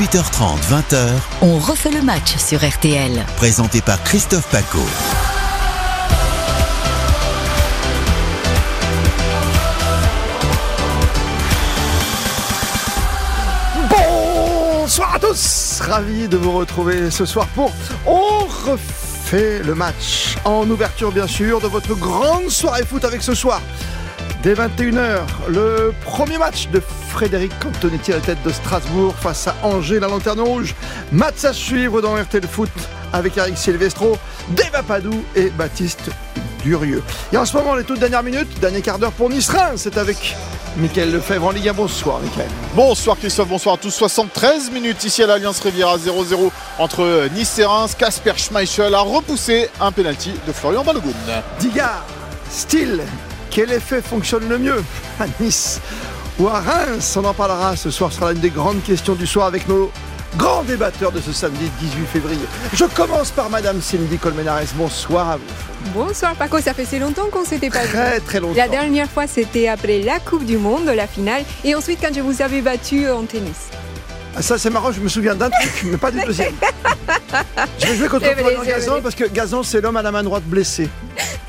18h30, 20h. On refait le match sur RTL. Présenté par Christophe Paco. Bonsoir à tous Ravi de vous retrouver ce soir pour On refait le match. En ouverture bien sûr de votre grande soirée foot avec ce soir. Dès 21h, le premier match de Frédéric Antonetti à la tête de Strasbourg face à Angers, la lanterne rouge. Match à suivre dans RTL Foot avec Eric Silvestro, Deva Padou et Baptiste Durieux. Et en ce moment, les toutes dernières minutes, dernier quart d'heure pour Nice-Reims, c'est avec Mickaël Lefebvre en Ligue 1. Bonsoir Mickaël. Bonsoir Christophe, bonsoir à tous. 73 minutes ici à l'Alliance Riviera 0-0 entre Nice et Reims. Casper Schmeichel a repoussé un penalty de Florian Balogun. Digard, style, quel effet fonctionne le mieux à Nice? Ou à Reims On en parlera ce soir, ce sera l'une des grandes questions du soir avec nos grands débatteurs de ce samedi 18 février. Je commence par Madame Cindy Colmenares. Bonsoir à vous. Bonsoir Paco, ça fait si longtemps qu'on s'était pas vu. Très très longtemps. La dernière fois c'était après la Coupe du Monde, la finale, et ensuite quand je vous avais battu en tennis. Ah, ça c'est marrant, je me souviens d'un truc, mais pas du deuxième. Je vais jouer contre Florian Gazan parce que Gazan c'est l'homme à la main droite blessé.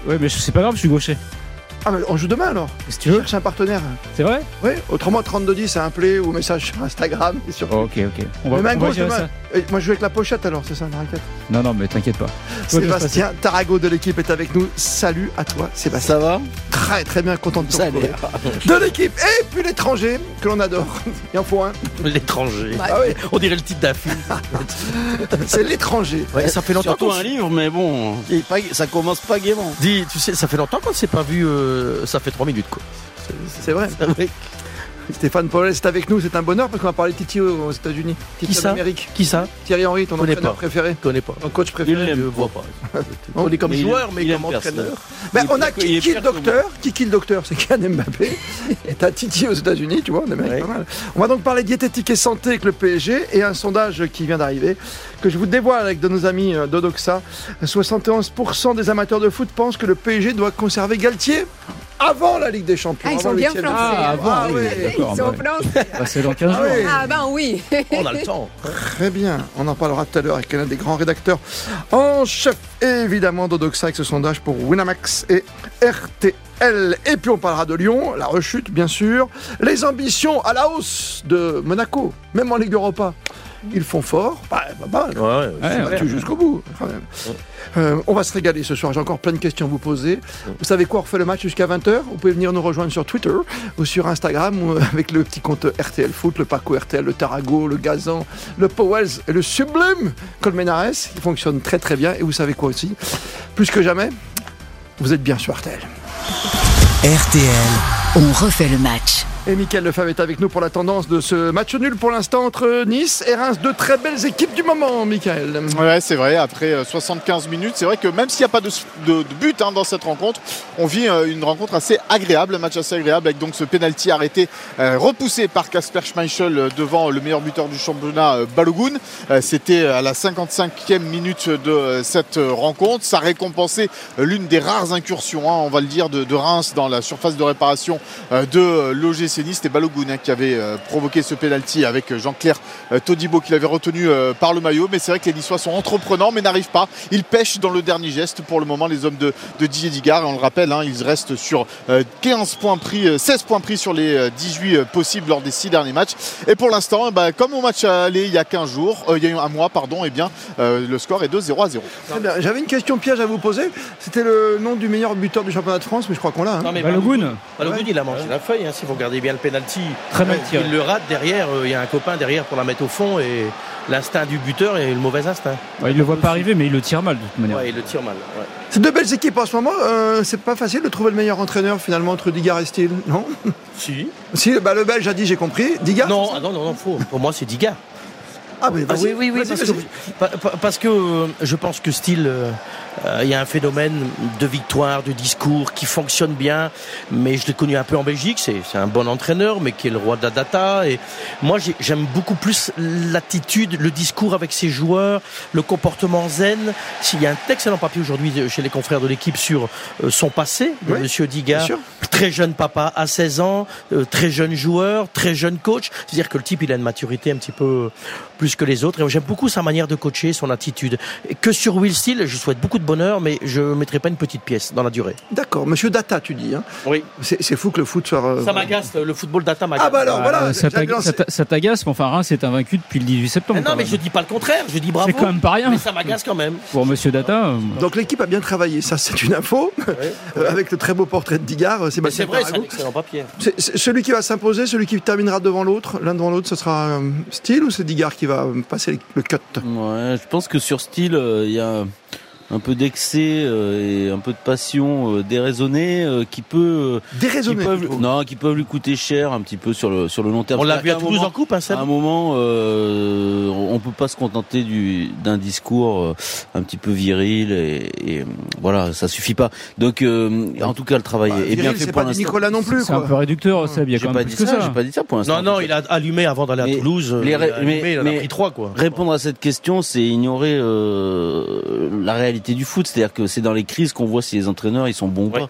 Ouais, mais c'est pas grave, je suis gaucher. Ah mais on joue demain alors Si tu veux. Cherche un partenaire. C'est vrai? Oui, autrement 3210 un play ou message sur Instagram et sur Ok, ok. On va, Mais on va demain. ça. Et moi je joue avec la pochette alors, c'est ça la raquette Non, non, mais t'inquiète pas. Sébastien Tarago de l'équipe est avec nous. Salut à toi Sébastien. Ça va Très très bien, content de te Salut. retrouver. De l'équipe et puis l'étranger que l'on adore. Il en faut un. L'étranger. Ah oui, On dirait le titre d'un film. c'est l'étranger. Ouais, ça fait longtemps Surtout un livre, mais bon, ça commence pas gaiement. Dis, tu sais, ça fait longtemps qu'on ne s'est pas vu. euh, ça fait 3 minutes quoi. C'est vrai. Stéphane Paul est avec nous, c'est un bonheur parce qu'on va parler de Titi aux États-Unis. Titi Qui ça d'Amérique. Qui ça Thierry Henry, ton Connais entraîneur pas. préféré. Je connais pas. Ton coach Il préféré. l'aime Je vois pas. On est comme Mais il joueur, mais il comme entraîneur. Ben, Il est on a il est Kiki le docteur. Kiki le docteur, c'est Kylian Mbappé. Et t'as Titi aux États-Unis, tu vois, en Amérique, Ouais. pas mal. On va donc parler diététique et santé avec le PSG et un sondage qui vient d'arriver que je vous dévoile avec de nos amis euh, d'Odoxa. 71% des amateurs de foot pensent que le PSG doit conserver Galtier avant la Ligue des Champions. Ah, ils avant sont bien français. Ah, avant, Ah, oui. Ils sont bah, français. bah, c'est dans 15 Ah jours. oui. Ah ben oui. On a le temps. Très bien, on en parlera tout à l'heure avec l'un des grands rédacteurs en chef, évidemment, d'Odoxa avec ce sondage pour Winamax et RTL. Et puis on parlera de Lyon, la rechute bien sûr, les ambitions à la hausse de Monaco, même en Ligue Europa. Ils font fort, pas, pas mal. Ouais, ouais. Ouais. jusqu'au bout, quand même. Euh, on va se régaler ce soir. J'ai encore plein de questions à vous poser. Vous savez quoi On refait le match jusqu'à 20h. Vous pouvez venir nous rejoindre sur Twitter ou sur Instagram ou avec le petit compte RTL Foot, le Paco RTL, le Tarago, le Gazan, le Powells et le sublime Colmenares. Il fonctionne très très bien. Et vous savez quoi aussi? Plus que jamais, vous êtes bien sur RTL. RTL, On refait le match. Et Mickaël Lefebvre est avec nous pour la tendance de ce match nul pour l'instant entre Nice et Reims. Deux très belles équipes du moment, Mickaël. Ouais, c'est vrai, après euh, 75 minutes, c'est vrai que même s'il n'y a pas de, but hein, dans cette rencontre, on vit euh, une rencontre assez agréable, un match assez agréable avec donc ce penalty arrêté, euh, repoussé par Kasper Schmeichel euh, devant le meilleur buteur du championnat, euh, Balogun. Euh, C'était à la 55e minute de euh, cette euh, rencontre. Ça récompensait euh, l'une des rares incursions, hein, on va le dire, de, de Reims dans la surface de réparation euh, de euh, l'OGC Nice. C'était Balogun hein, qui avait euh, provoqué ce penalty avec euh, Jean-Claire euh, Todibo qui l'avait retenu euh, par le maillot. Mais c'est vrai que les Niçois sont entreprenants mais n'arrivent pas. Ils pêchent dans le dernier geste pour le moment les hommes de, de Didier Digard. Et on le rappelle, hein, ils restent sur euh, 15 points pris, euh, 16 points pris sur les euh, 18 euh, possibles lors des 6 derniers matchs. Et pour l'instant, eh ben, comme au match aller il y a 15 jours, euh, il y a eu un mois, pardon, et bien euh, le score est de 0 à 0. Très bien. J'avais une question piège à vous poser. C'était le nom du meilleur buteur du championnat de France, mais je crois qu'on l'a. hein. Non, mais Balogun, Balogun, il a mangé la feuille. hein, si vous regardez bien le penalty, très mal tiré. il le rate derrière. euh, Il y a un copain derrière pour la mettre au fond et l'instinct du buteur et le mauvais instinct. Ouais, il le voit pas arriver, mais il le tire mal de toute manière. Ouais, il le tire mal. ouais. C'est deux belles équipes en ce moment. Euh, c'est pas facile de trouver le meilleur entraîneur finalement entre Digard et Steele, non? Si. Si, bah, le Belge a dit j'ai compris. Digard Non, ah non, non, non, faux. Pour moi, c'est Digard. Ah, Ah vas-y, oui, oui, oui, parce que, parce que euh, je pense que style, euh, euh, il y a un phénomène de victoire, de discours qui fonctionne bien, mais je l'ai connu un peu en Belgique, c'est c'est un bon entraîneur, mais qui est le roi de la data, et moi j'ai- j'aime beaucoup plus l'attitude, le discours avec ses joueurs, le comportement zen. S'il y a un excellent papier aujourd'hui chez les confrères de l'équipe sur son passé, de Oui, Monsieur Digard, très jeune papa à 16 ans, euh, très jeune joueur, très jeune coach. C'est-à-dire que le type, il a une maturité un petit peu plus que les autres. Et j'aime beaucoup sa manière de coacher, son attitude. Et que sur Will Steele, je souhaite beaucoup de bonheur, mais je ne mettrai pas une petite pièce dans la durée. D'accord, monsieur Data, tu dis. Hein. Oui. C'est fou que le foot soit. euh, Ça m'agace, le football data m'agace. Ah bah alors voilà, Euh, ça lancer- ça t'a- ça t'agace, mais enfin Reims est invaincu depuis le 18 septembre. Mais non, mais même. je dis pas le contraire, je dis bravo. C'est quand même pas rien. Mais ça m'agace quand même. Pour Monsieur Data, euh, Donc l'équipe a bien travaillé, ça c'est une info. Avec le très beau portrait de Digard, c'est vrai, c'est un excellent papier. Celui qui va s'imposer, celui qui terminera devant l'autre, l'un devant l'autre, ce sera euh, Steele ou c'est Digard qui va passer le cut. Ouais, je pense que sur style, euh, il y a un peu d'excès euh, et un peu de passion euh, déraisonnée euh, qui peut, euh, qui Déraisonné. peuvent, non, qui peuvent lui coûter cher un petit peu sur le sur le long terme. On l'a vu à Toulouse moment- en coupe, hein, Seb À un moment, euh, on peut pas se contenter du d'un discours euh, un petit peu viril et, et, voilà, ça suffit pas. Donc, euh, en tout cas, le travail Bah, est bien Viril, fait c'est pour l'instant. Nicolas non plus. c'est un peu réducteur, Seb. Il y a quand pas même dit plus que ça, ça. j'ai pas dit ça pour l'instant. Non, non, il a allumé avant d'aller à Mais Toulouse. les il a ré- allumé, mais- il en a pris trois, quoi. Répondre à cette question, c'est ignorer euh, la réalité du foot. C'est-à-dire que c'est dans les crises qu'on voit si les entraîneurs ils sont bons ou Ouais. pas.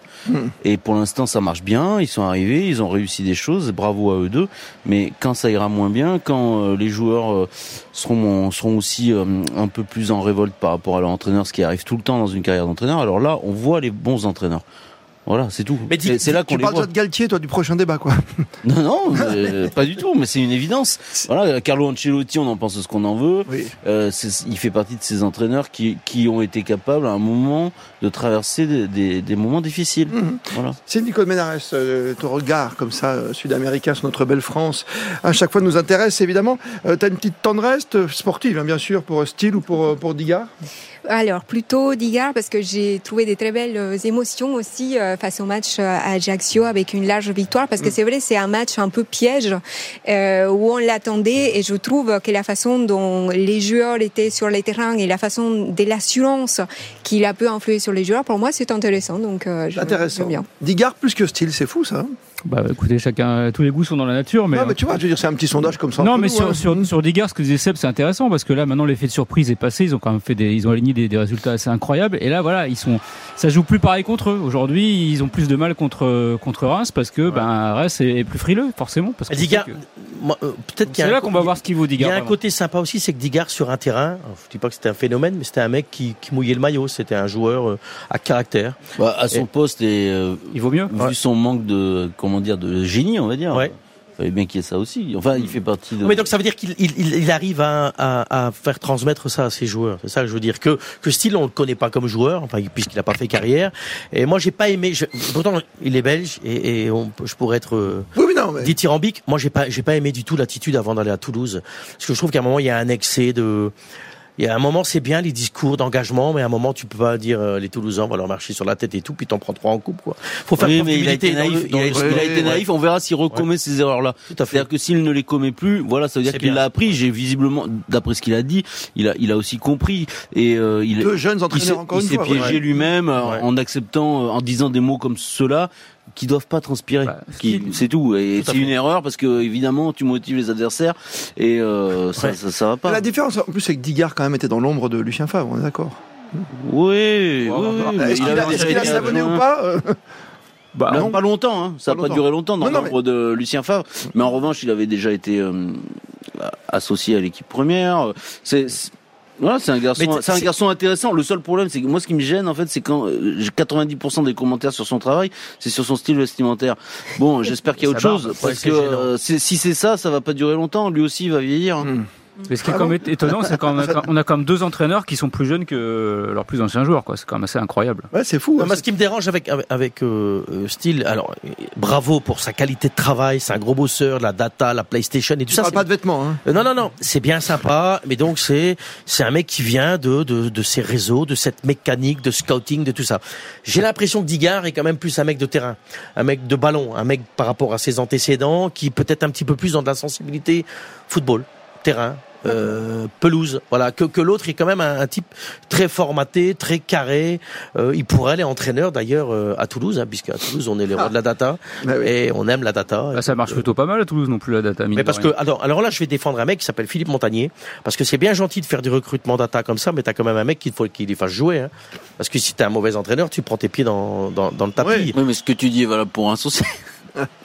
Et pour l'instant, ça marche bien. Ils sont arrivés, ils ont réussi des choses. Bravo à eux deux. Mais quand ça ira moins bien, quand euh, les joueurs euh, seront seront aussi euh, un peu plus en révolte par rapport à leur entraîneur, ce qui arrive tout le temps dans une carrière d'entraîneur. Alors là, on voit les bons entraîneurs. Voilà, c'est tout. Mais dis- C'est- là qu'on Tu les parles voit. de Galtier, toi, du prochain débat, quoi. Non, non, euh, pas du tout, mais c'est une évidence. Voilà, Carlo Ancelotti, on en pense ce qu'on en veut. Oui. Euh, c'est- il fait partie de ces entraîneurs qui, qui ont été capables à un moment de traverser des, des, des moments difficiles. Mhm. Voilà. C'est Nicole Ménarès, euh, ton regard comme ça, euh, sud-américain sur notre belle France, à chaque fois nous intéresse évidemment. Euh, T'as une petite tendresse sportive, hein, bien sûr, pour Steele ou pour, pour Digard? Alors, plutôt Digard, parce que j'ai trouvé des très belles euh, émotions aussi euh, face au match euh, à Ajaccio avec une large victoire, parce que c'est vrai, c'est un match un peu piège euh, où on l'attendait et je trouve que la façon dont les joueurs étaient sur les terrains et la façon de l'assurance qu'il a pu influer sur les joueurs, pour moi, c'est intéressant. Donc, euh, je- Intéressant. bien. Digard plus que Steele, c'est fou ça. Bah écoutez, chacun, tous les goûts sont dans la nature, mais. non, mais tu vois, je veux dire, c'est un petit sondage comme ça. Non, mais nous, sur, hein. sur, sur Digard, ce que disait Seb, c'est intéressant parce que là, maintenant, l'effet de surprise est passé. Ils ont quand même fait des, ils ont aligné des, des résultats assez incroyables. Et là, voilà, ils sont, ça joue plus pareil contre eux. Aujourd'hui, ils ont plus de mal contre, contre Reims parce que, ben, Reims est, est plus frileux, forcément. Parce Digard, que- moi, euh, peut-être qu'il y C'est a là un- qu'on va voir ce qu'il vaut, Il y Digard. a un vraiment. côté sympa aussi, c'est que Digard sur un terrain, je dis pas que c'était un phénomène, mais c'était un mec qui, qui mouillait le maillot. C'était un joueur euh, à caractère. Bah, à son Et- poste et euh, Il vaut mieux. vu son manque de comment dire de génie, on va dire. Ouais. Fallait bien qu'il y ait ça aussi. Enfin, il fait partie de. Mais donc ça veut dire qu'il il, il- il arrive à, à, à faire transmettre ça à ses joueurs. C'est ça que je veux dire. Que que Steele on le connaît pas comme joueur, enfin puisqu'il n'a pas fait carrière. Et moi j'ai pas aimé. je- pourtant il est belge et, et on, peut- je pourrais être euh, Oui, oui, non, mais. dithyrambique. Moi j'ai pas j'ai pas aimé du tout l'attitude avant d'aller à Toulouse. Parce que je trouve qu'à un moment il y a un excès de il y a un moment, c'est bien les discours d'engagement, mais à un moment, tu peux pas dire euh, les Toulousains vont leur marcher sur la tête et tout, puis t'en prends trois en coupe, quoi. Faut faire Oui, mais il a été dans le- naïf. dans il a, le- il a Ouais, été ouais. naïf. On verra s'il recommet ces erreurs-là. Tout à fait. C'est-à-dire que s'il ne les commet plus, voilà, ça veut dire qu'il l'a appris. J'ai visiblement, d'après ce qu'il a dit, il a, il a aussi compris et euh, il, Deux jeunes il s'est, entraîneurs encore il une s'est fois. piégé ouais. lui-même euh, Ouais. en acceptant, euh, en disant des mots comme ceux-là qui doivent pas transpirer. Bah, Qui- c'est tout. Et c'est une erreur parce que évidemment, tu motives les adversaires et euh, ça, Ouais. ça, ça va pas. La différence, en plus, c'est que Digard, quand même, était dans l'ombre de Lucien Favre, on est d'accord Oui, oui, oui, mais Est-ce qu'il il a, été ou pas euh Bah, Non, non. pas longtemps, hein. ça n'a pas longtemps. duré longtemps dans l'ombre de Lucien Favre. Mais en revanche, il avait déjà été euh, associé à l'équipe première. C'est c'est- voilà, c'est un garçon, c'est un garçon intéressant. Le seul problème, c'est que moi, ce qui me gêne, en fait, c'est quand euh, j'ai 90% des commentaires sur son travail, c'est sur son style vestimentaire. Bon, j'espère qu'il y a autre chose, ouais, parce que euh, si c'est ça, ça va pas durer longtemps. Lui aussi, il va vieillir. Mais ce qui est Ah quand bon même étonnant, c'est qu'on a, on a quand même deux entraîneurs qui sont plus jeunes que leurs plus anciens joueurs, quoi. C'est quand même assez incroyable. Ouais, c'est fou. Non, hein, moi, ce qui me dérange avec avec, avec, euh, euh, Steele, alors euh, bravo pour sa qualité de travail, c'est un gros bosseur, la data, la PlayStation et tout Tu ça. pas de vêtements, hein Euh, Non, non, non, c'est bien sympa, mais donc c'est c'est un mec qui vient de, de de ces réseaux, de cette mécanique, de scouting, de tout ça. J'ai l'impression que Digard est quand même plus un mec de terrain, un mec de ballon, un mec par rapport à ses antécédents, qui peut être un petit peu plus dans de la sensibilité football, terrain, euh, pelouse. Voilà, que, que l'autre est quand même un, un type très formaté, très carré. Euh, il pourrait aller entraîneur d'ailleurs euh, à Toulouse, hein, puisque à Toulouse on est les rois de la data Bah oui. et on aime la data. Bah, ça marche plutôt pas mal à Toulouse non plus la data. Mais parce que alors, alors là, je vais défendre un mec qui s'appelle Philippe Montagnier, parce que c'est bien gentil de faire du recrutement data comme ça, mais t'as quand même un mec qu'il faut qu'il les fasse jouer. Hein. Parce que si t'es un mauvais entraîneur, tu prends tes pieds dans, dans, dans le tapis. Oui. Oui, mais ce que tu dis est valable pour un saucé.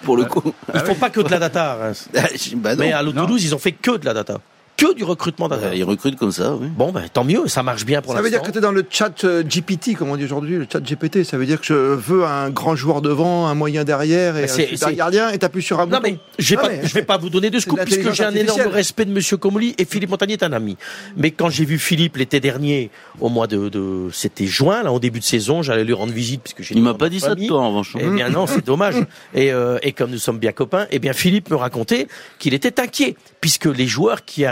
Pour le coup. Ils font pas que de la data. Reims. bah non. Mais à Non. Toulouse, ils ont fait que de la data, que du recrutement. Euh, Ils recrutent comme ça, oui. Bon, ben tant mieux, ça marche bien pour Ça veut dire l'instant. que tu es dans le chat euh, GPT, comme on dit aujourd'hui, le chat GPT. Ça veut dire que je veux un grand joueur devant, un moyen derrière et Mais un gardien et t'appuies sur un Non bouton. mais je vais Ah, pas, mais- je vais pas vous donner de scoop puisque j'ai un énorme respect de Monsieur Comoli et Philippe Montagnier est un ami. Mais quand j'ai vu Philippe l'été dernier au mois de, de c'était juin là en début de saison, j'allais lui rendre visite puisque j'ai Il m'a pas dit ça de toi en revanche. Eh bien non, c'est dommage. Et, euh, et comme nous sommes bien copains, eh bien Philippe me racontait qu'il était inquiet puisque les joueurs qui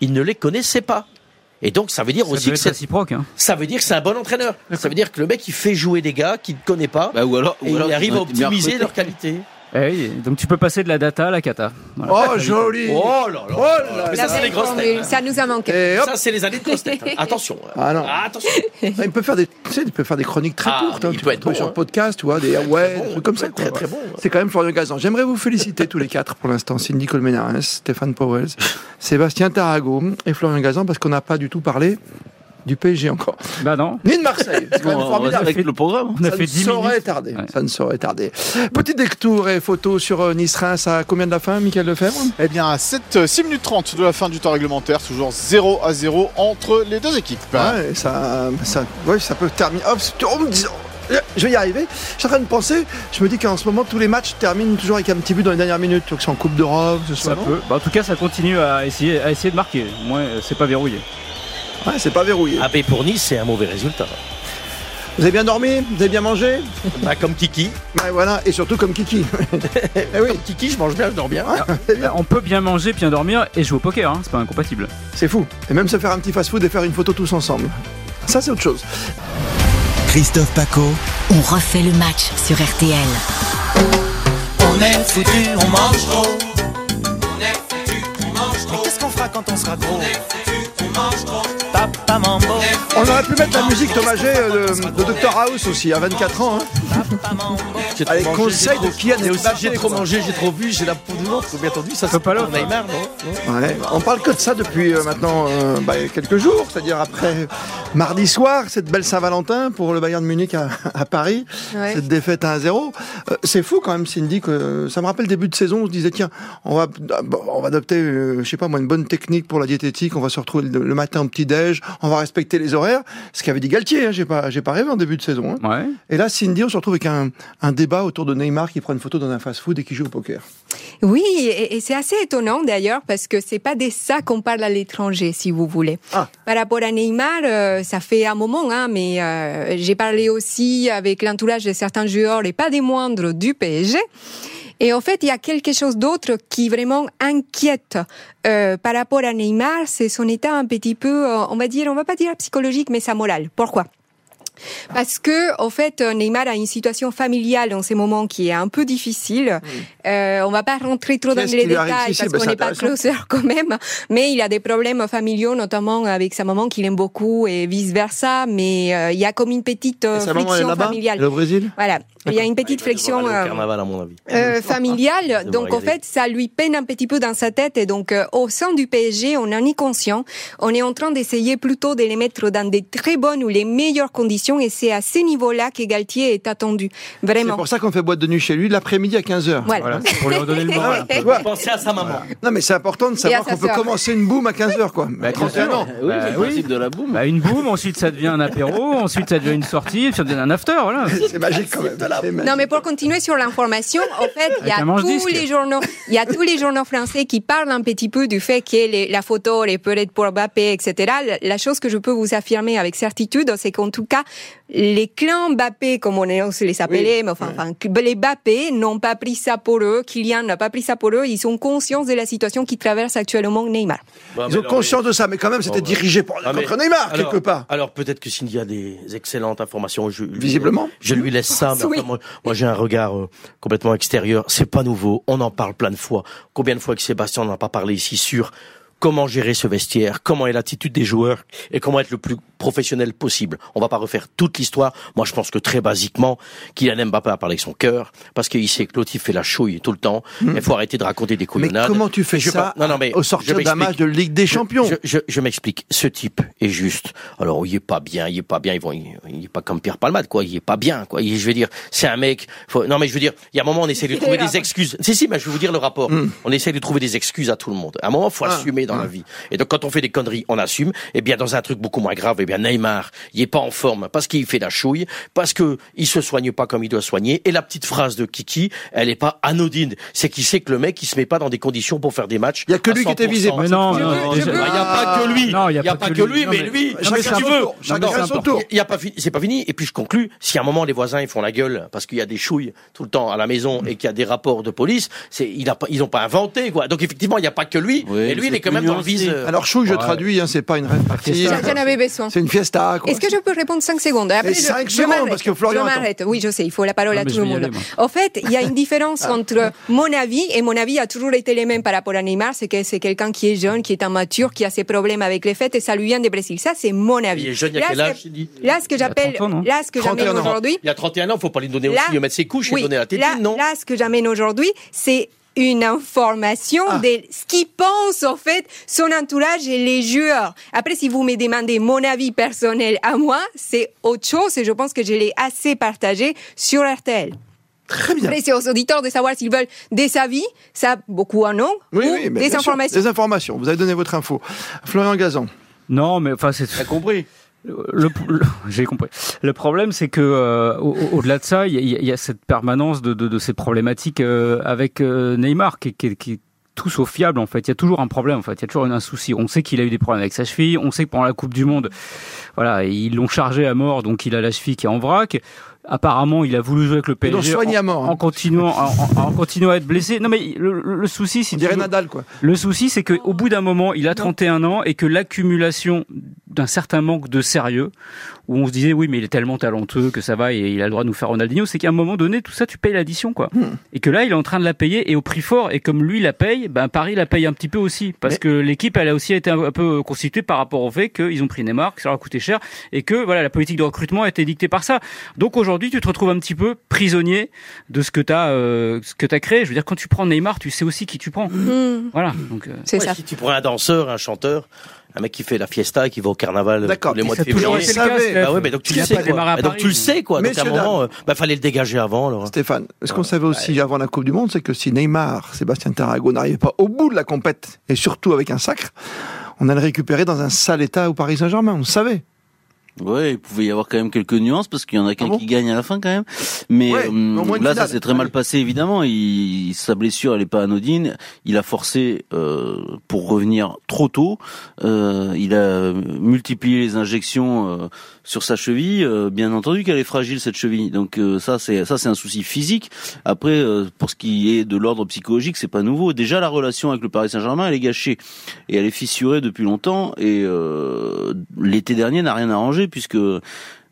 il ne les connaissait pas. Et donc ça veut dire Ça aussi que c'est, réciproque. Hein. ça veut dire que c'est un bon entraîneur. Ça veut dire que le mec il fait jouer des gars qu'il ne connaît pas Bah, ou alors, ou et alors il arrive à optimiser leur qualité. Eh oui, donc tu peux passer de la data à la cata. Voilà. Oh, joli Oh là là. Oh là Mais ça c'est les grosses têtes. ça nous a manqué. Ça, c'est les années de grosses têtes. hein. Attention. Ah non. Attention. Il peut faire des, tu sais, il peut faire des chroniques très Ah, courtes. hein. il Tu peut être bon, sur hein. podcast, tu vois, des ouais, bon, des trucs comme ça. quoi. très, très bon, ouais. C'est quand même Florian Gazan. J'aimerais vous féliciter tous les quatre pour l'instant. Cindy Colmenares, Stéphane Powell, Sébastien Tarago et Florian Gazan parce qu'on n'a pas du tout parlé du PSG encore. Bah non. Ni de Marseille. C'est quand même on formidable. avec le programme. On a ça fait ne 10 saurait minutes. tarder. Ouais. Ça ne saurait tarder. Petit détour et photo sur euh, Nice-Reims à combien de la fin, Michael Lefebvre? Eh bien, à 7, 6 minutes 30 de la fin du temps réglementaire, toujours 0 à 0 entre les deux équipes. Ouais, ça, ça, ouais, ça peut terminer. Hop, oh, me dis- je vais y arriver. Je suis en train de penser. Je me dis qu'en ce moment, tous les matchs terminent toujours avec un petit but dans les dernières minutes. Que ce soit en Coupe d'Europe, que ce soit. Ça peut. Bah, en tout cas, ça continue à essayer, à essayer de marquer. Au moins, euh, c'est pas verrouillé. Ouais, c'est pas verrouillé. Ah pour Nice, c'est un mauvais résultat. Vous avez bien dormi Vous avez bien mangé Bah comme Kiki. Ouais, voilà, et surtout comme Kiki. eh oui, Comme Kiki, je mange bien, je dors bien. Bah, on peut bien manger, bien dormir et jouer au poker. Hein. C'est pas incompatible. c'est fou. Et même se faire un petit fast-food et faire une photo tous ensemble. Ça, c'est autre chose. Christophe Paco. On refait le match sur RTL. On est foutu, on mange trop. On est foutu, on mange trop. Qu'est-ce qu'on fera quand on sera gros? On est foutu, on mange trop. Papa Mambo. On aurait pu mettre la musique Thomas G euh, de, de Dr House aussi, à 24 ans. Hein. Allez, mangé, conseil j'ai de trop- Et aussi, j'ai trop mangé, j'ai trop vu, j'ai la peau du ventre. Bien entendu, ça c'est pas pas l'offre, Neymar, non? Ouais, on parle que de ça depuis euh, maintenant euh, bah, quelques jours, c'est-à-dire après mardi soir, cette belle Saint-Valentin pour le Bayern de Munich à, à Paris, Ouais. cette défaite à 1-0. Euh, c'est fou quand même, Cindy, que ça me rappelle début de saison, on se disait tiens, on va, on va adopter, euh, je sais pas moi, une bonne technique pour la diététique, on va se retrouver le, le matin au petit-déj, on va respecter les horaires, ce qu'avait dit Galtier, hein, j'ai pas, j'ai pas rêvé en début de saison. hein. Ouais. Et là, Cindy, on se retrouve avec un, un débat autour de Neymar qui prend une photo dans un fast-food et qui joue au poker. Oui, et, et c'est assez étonnant d'ailleurs parce que c'est pas de ça qu'on parle à l'étranger, si vous voulez. Ah. Par rapport à Neymar, euh, ça fait un moment, hein, mais euh, j'ai parlé aussi avec l'entourage de certains joueurs et pas des moindres du PSG. Et en fait, il y a quelque chose d'autre qui vraiment inquiète euh, par rapport à Neymar, c'est son état un petit peu, euh, on va dire, on va pas dire psychologique, mais sa morale. Pourquoi? Parce que, en fait, Neymar a une situation familiale en ces moments qui est un peu difficile. Euh, on va pas rentrer trop dans les détails parce bah, qu'on n'est pas closer quand même. Mais il a des problèmes familiaux, notamment avec sa maman qu'il aime beaucoup et vice versa. Mais euh, il y a comme une petite euh, friction familiale. Au Brésil? Voilà, il y a une petite au euh, carnaval, à mon avis. euh, familiale. Donc en fait, ça lui peine un petit peu dans sa tête. Et donc euh, au sein du PSG, on en est conscient. On est en train d'essayer plutôt de les mettre dans des très bonnes ou les meilleures conditions. Et c'est à ces niveaux-là que Galtier est attendu. C'est Vraiment. pour ça qu'on fait boîte de nuit chez lui l'après-midi à 15h. Voilà. Voilà, c'est pour lui redonner le moral. Pensez à sa maman. Non, mais c'est important de savoir qu'on peut commencer une boum à 15h, quoi. Bah, 31 ans. Oui, Bah, c'est le oui. principe de la boum. Bah, une boum, ensuite ça devient un apéro, ensuite ça devient une sortie, ça devient un after, voilà. C'est magique quand même. Non, mais pour continuer sur l'information, en fait, il y a tous les journaux, il y a tous les journaux français qui parlent un petit peu du fait que les- la photo est peut-être pour Mbappé, etc. La- chose que je peux vous affirmer avec certitude, c'est qu'en tout cas, les clans Mbappé, comme on les appeler, mais enfin, les Mbappé n'ont pas pris ça pour eux, Kylian n'a pas pris ça pour eux, ils sont conscients de la situation qui traverse actuellement Neymar. Ils ont conscience de ça, mais quand même, c'était bah. dirigé pour, Ah, mais- contre Neymar, alors- quelque part. Alors peut-être que Cindy a des excellentes informations. Je, Visiblement. Je lui laisse ça. Mais Oui. Moi, j'ai un regard euh, complètement extérieur. C'est pas nouveau. On en parle plein de fois. Combien de fois que Sébastien n'en a pas parlé ici sur comment gérer ce vestiaire, comment est l'attitude des joueurs et comment être le plus professionnel possible. On va pas refaire toute l'histoire. Moi, je pense que très basiquement, Kylian Mbappé a parlé avec son cœur parce qu'il sait que l'autre il fait la chouille tout le temps. Il faut arrêter de raconter des Hmm. Mais couillonnades. comment tu fais Je ça pas- non, non, mais au je sortir d'un m'explique. match de Ligue des Champions Je, je, je m'explique. Ce type est juste. Alors, il est pas bien, il est pas bien. Ils vont, il, il est pas comme Pierre Palmade, quoi. Il est pas bien, quoi. Il- je veux dire, c'est un mec. faut- non, mais je veux dire, il y a un moment, on essaie de trouver des excuses. Si, si, mais je vais vous dire le rapport. On essaie de trouver des excuses à tout le monde. À un moment, faut Ah. assumer dans la vie. Et donc, quand on fait des conneries, on assume. Et bien, dans un truc beaucoup moins grave, eh bien, Neymar, il est pas en forme parce qu'il fait la chouille, parce que il se soigne pas comme il doit soigner. Et la petite phrase de Kiki, elle est pas anodine. C'est qu'il sait que le mec, il se met pas dans des conditions pour faire des matchs. Il y a que lui qui était 100%. visé Mais non, Il n'y a pas que lui. Il n'y a, pas que lui, mais lui, Chacun tu veux. tour, chacun son tour. Il y a pas fini, c'est pas fini. Et puis je conclus, si à un moment les voisins ils font la gueule parce qu'il y a des chouilles tout le temps à la maison et qu'il y a des rapports de police, c'est ils ont pas inventé quoi. Donc effectivement il n'y a pas que lui, mais lui il est quand même dans le nuancé. viseur. Alors chouille, je traduis, hein, c'est pas une partie. Besoin. C'est une fiesta. Est-ce que je peux répondre 5 secondes? Après, Et je- cinq je secondes, m'arrête. parce que Florian Je m'arrête. Oui, je sais, il faut la parole Non, à tout je le monde. En fait, il y a une différence entre mon avis et mon avis a toujours été le même par rapport à Neymar, c'est que c'est quelqu'un qui est jeune, qui est immature, qui a ses problèmes avec les fêtes et ça lui vient du Brésil. Ça, c'est mon avis. Il est jeune, il y a Là, quel âge, Là, ce que j'appelle, 30 ans, non? là, ce que 31 j'amène ans. aujourd'hui, Il y a 31 ans, faut pas lui donner aussi mettre ses couches et donner la tétine, là, non? Là, ce que j'amène aujourd'hui, c'est une information Ah. de ce qu'ils pensent, en fait, son entourage et les joueurs. Après, si vous me demandez mon avis personnel à moi, c'est autre chose et je pense que je l'ai assez partagé sur RTL. Très bien. Après, c'est aux auditeurs de savoir s'ils veulent des avis, ça, beaucoup en ont, Oui, ou oui, mais des sûr, informations. Des informations. Vous avez donné votre info. Florian Gazan. Non, mais enfin, c'est. T'as compris Le, le- j'ai compris. Le problème, c'est que euh, au- au- au-delà de ça, il y, a- cette permanence de, de, de ces problématiques euh, avec euh, Neymar qui, qui est tout sauf fiable en fait. Il y a toujours un problème en fait. Il y a toujours un souci. On sait qu'il a eu des problèmes avec sa cheville. On sait que pendant la Coupe du Monde, voilà, ils l'ont chargé à mort, donc il a la cheville qui est en vrac. Apparemment, il a voulu jouer avec le PSG en, à mort. hein. en continuant, en, en- en continuant à être blessé. Non, mais le, le- le souci, tu dirait Nadal, quoi. le souci, c'est qu'au bout d'un moment, il a 31 ans et que l'accumulation d'un certain manque de sérieux, où on se disait oui, mais il est tellement talentueux que ça va et il a le droit de nous faire Ronaldinho, c'est qu'à un moment donné, tout ça, tu payes l'addition, quoi. Hmm. Et que là, il est en train de la payer et au prix fort. Et comme lui la paye, ben Paris la paye un petit peu aussi, parce Mais- que l'équipe, elle a aussi été un, peu constituée par rapport au fait qu'ils ont pris Neymar, que ça leur a coûté cher, et que voilà, la politique de recrutement a été dictée par ça. Donc aujourd'hui, tu te retrouves un petit peu prisonnier de ce que t'as, euh, ce que t'as créé. Je veux dire, quand tu prends Neymar, tu sais aussi qui tu prends. Hmm, Voilà. Donc. euh, c'est Ouais, ça. Si tu prends un danseur, un chanteur, un mec qui fait la fiesta, qui va au carnaval tous les Et mois de février. été le. Bah ouais, mais donc tu le sais quoi. Et donc tu le sais quoi. Donc à un moment, euh, bah fallait le dégager avant. Alors. Stéphane, ce qu'on savait aussi avant la Coupe du Monde, c'est que si Neymar, Sébastien Tarago n'arrivait pas au bout de la compète, et surtout avec un sacre, on allait le récupérer dans un sale état au Paris Saint-Germain, on savait. Ouais, il pouvait y avoir quand même quelques nuances parce qu'il y en a qu'un Ah bon qui gagne à la fin quand même. Mais Ouais, euh, là, ça s'est très mal passé évidemment. Il, sa blessure, elle est pas anodine. Il a forcé euh, pour revenir trop tôt. Euh, il a multiplié les injections euh, sur sa cheville. Euh, bien entendu qu'elle est fragile cette cheville. Donc euh, ça, c'est ça, c'est un souci physique. Après, euh, pour ce qui est de l'ordre psychologique, c'est pas nouveau. Déjà, la relation avec le Paris Saint-Germain, elle est gâchée et elle est fissurée depuis longtemps. Et euh, l'été dernier n'a rien arrangé puisque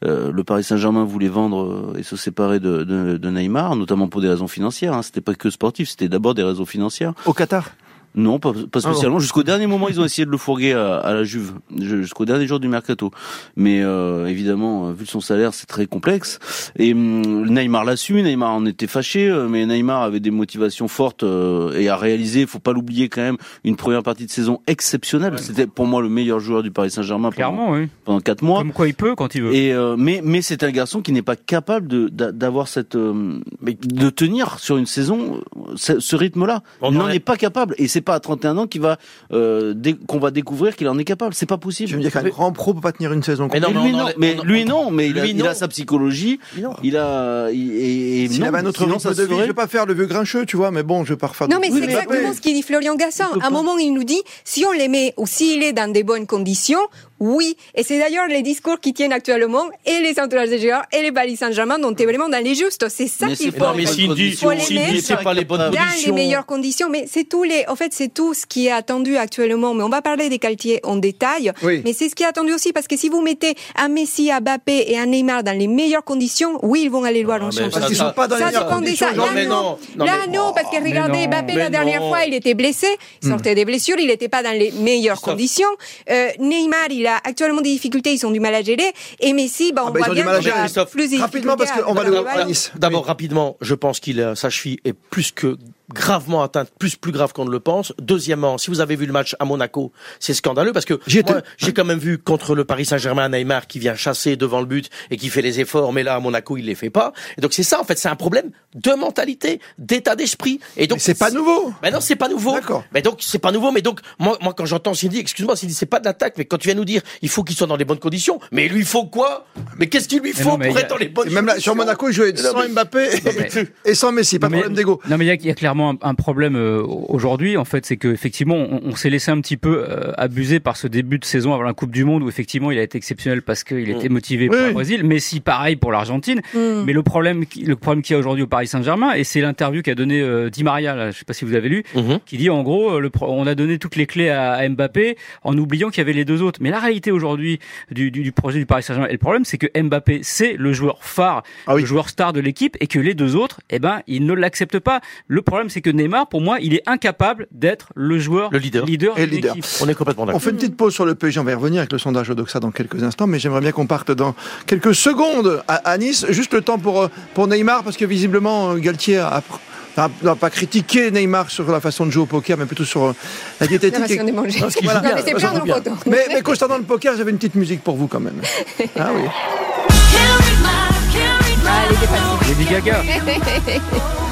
euh, le Paris Saint-Germain voulait vendre euh, et se séparer de, de, de Neymar, notamment pour des raisons financières. Hein. C'était pas que sportif, c'était d'abord des raisons financières. Au Qatar? Non, pas, pas Ah spécialement. Jusqu'au dernier moment, ils ont essayé de le fourguer à, à la Juve, jusqu'au dernier jour du mercato. Mais euh, évidemment, euh, vu son salaire, c'est très complexe. Et hum, Neymar l'a su, Neymar en était fâché, euh, mais Neymar avait des motivations fortes euh, et a réalisé, faut pas l'oublier quand même, une première partie de saison exceptionnelle. C'était pour moi le meilleur joueur du Paris Saint-Germain pendant, oui. pendant quatre mois. Comme quoi il peut quand il veut. Et euh, mais mais c'est un garçon qui n'est pas capable de d'avoir cette euh, de tenir sur une saison ce, ce rythme-là. On Il en n'en est- est pas capable et c'est pas à 31 ans qu'il va euh, qu'on va découvrir qu'il en est capable. C'est pas possible. Je veux dire qu'un grand pro peut pas tenir une saison. Mais non, Mais lui on non, mais lui non, mais il, a, il sa psychologie, il a il- et, et S'il avait un autre sinon, rythme ça de se vie, je vais pas faire le vieux grincheux, tu vois, mais bon, je vais pas refaire Non, de- mais Oui, c'est mais exactement ce qu'il dit Florian Gasson. À un moment, il nous dit, si on les met ou s'il est dans des bonnes conditions, Oui. Et c'est d'ailleurs les discours qui tiennent actuellement et les entourages des joueurs et les Paris Saint-Germain dont tu es vraiment dans les justes. C'est ça qu'il faut. Non, mais mettre c'est pas les bonnes dans les conditions. meilleures conditions, mais c'est tout les, en fait, c'est tout ce qui est attendu actuellement. Mais on va parler des quartiers en détail. Oui. Mais c'est ce qui est attendu aussi parce que si vous mettez un Messi, un Mbappé et un Neymar dans les meilleures conditions, oui, ils vont aller loin en mais championnat. Parce qu'ils sont pas dans les meilleures conditions. ça. Non, Là, mais non. Là, mais- non, parce que regardez. Mbappé, la dernière fois, il était blessé, il Hmm. sortait des blessures, il n'était pas dans les meilleures conditions. Euh, Neymar, il a actuellement des difficultés, ils ont du mal à gérer. Et Messi, bah, on Ah bah, ils voit bien qu'il a plus de Rapidement, parce qu'on va le- à Nice. D'abord, rapidement, je pense qu'il a sa cheville est plus que gravement atteinte, plus plus grave qu'on ne le pense. Deuxièmement, si vous avez vu le match à Monaco, c'est scandaleux parce que j'ai quand même vu contre le Paris Saint-Germain Neymar qui vient chasser devant le but et qui fait les efforts, mais là à Monaco il les fait pas. Et donc c'est ça en fait, c'est un problème de mentalité, d'état d'esprit. Et donc Mais c'est pas nouveau. Ben non, c'est pas nouveau. D'accord. Mais donc c'est pas nouveau. Mais donc moi, moi quand j'entends Cindy, excuse-moi, Cindy, c'est pas de l'attaque, mais quand tu viens nous dire, il faut qu'il soit dans les bonnes conditions. Mais il lui faut quoi? Mais qu'est-ce qu'il lui Mais faut non, mais pour a- être dans les bonnes Et même là, conditions? Sur Monaco, il jouait sans Mbappé et- et sans Messi, pas de mais- problème d'ego. Non mais il y a- il y, a clairement un, un problème euh, aujourd'hui. En fait, c'est que effectivement, on, on s'est laissé un petit peu euh, abuser par ce début de saison avant la Coupe du Monde où effectivement il a été exceptionnel parce qu'il était motivé Oui, pour le Brésil. Messi, pareil pour l'Argentine. Hmm. Mais le problème, qui- le problème qu'il y a aujourd'hui au Paris Saint-Germain, et c'est l'interview qu'a donné euh, Di Maria, là, je sais pas si vous avez lu, Mhm. qui dit en gros, euh, le, on a donné toutes les clés à, à Mbappé en oubliant qu'il y avait les deux autres. Mais la réalité aujourd'hui du, du, du projet du Paris Saint-Germain, et le problème, c'est que Mbappé, c'est le joueur phare, Ah oui. le joueur star de l'équipe, et que les deux autres, eh ben, ils ne l'acceptent pas. Le problème, c'est que Neymar, pour moi, il est incapable d'être le joueur Le leader. leader Et leader. On est complètement On d'accord. fait une petite pause sur le PSG, on va y revenir avec le sondage Odoxa dans quelques instants, mais j'aimerais bien qu'on parte dans quelques secondes à, à Nice. Juste le temps pour, euh, pour Neymar, parce que visiblement Galtier a, a- n'a pas critiqué Neymar sur la façon de jouer au poker, mais plutôt sur euh, la diététique. Non, mais plein dans le bien. photo. Mais, mais concernant le poker, j'avais une petite musique pour vous quand même. Ah oui. Ah, elle était facile. Lady Gaga.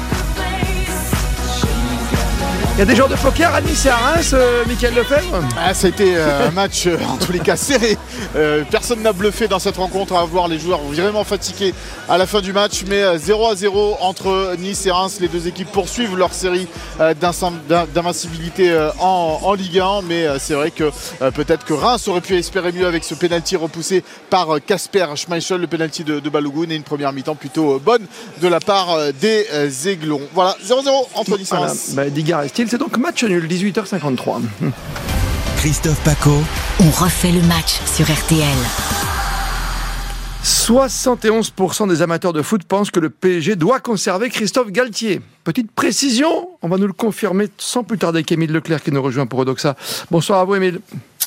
Il y a des joueurs de poker à Nice et à Reims, euh, Michael Lefebvre Ah, ça a été euh, un match euh, en tous les cas serré. Euh, personne n'a bluffé dans cette rencontre à voir les joueurs vraiment fatigués à la fin du match. Mais euh, 0 à 0 entre Nice et Reims. Les deux équipes poursuivent leur série euh, d'invincibilité euh, en, en Ligue 1. Mais euh, c'est vrai que euh, peut-être que Reims aurait pu espérer mieux avec ce pénalty repoussé par euh, Casper Schmeichel, le pénalty de, de Balogun et une première mi-temps plutôt euh, bonne de la part euh, des euh, Aiglons. Voilà, 0-0 entre Nice et Voilà. Reims. Bah, C'est donc match nul, 18h53. Christophe Paco. On refait le match sur RTL. 71% des amateurs de foot pensent que le PSG doit conserver Christophe Galtier. Petite précision, on va nous le confirmer sans plus tarder qu'Émile Leclerc qui nous rejoint pour Odoxa. Bonsoir à vous Émile.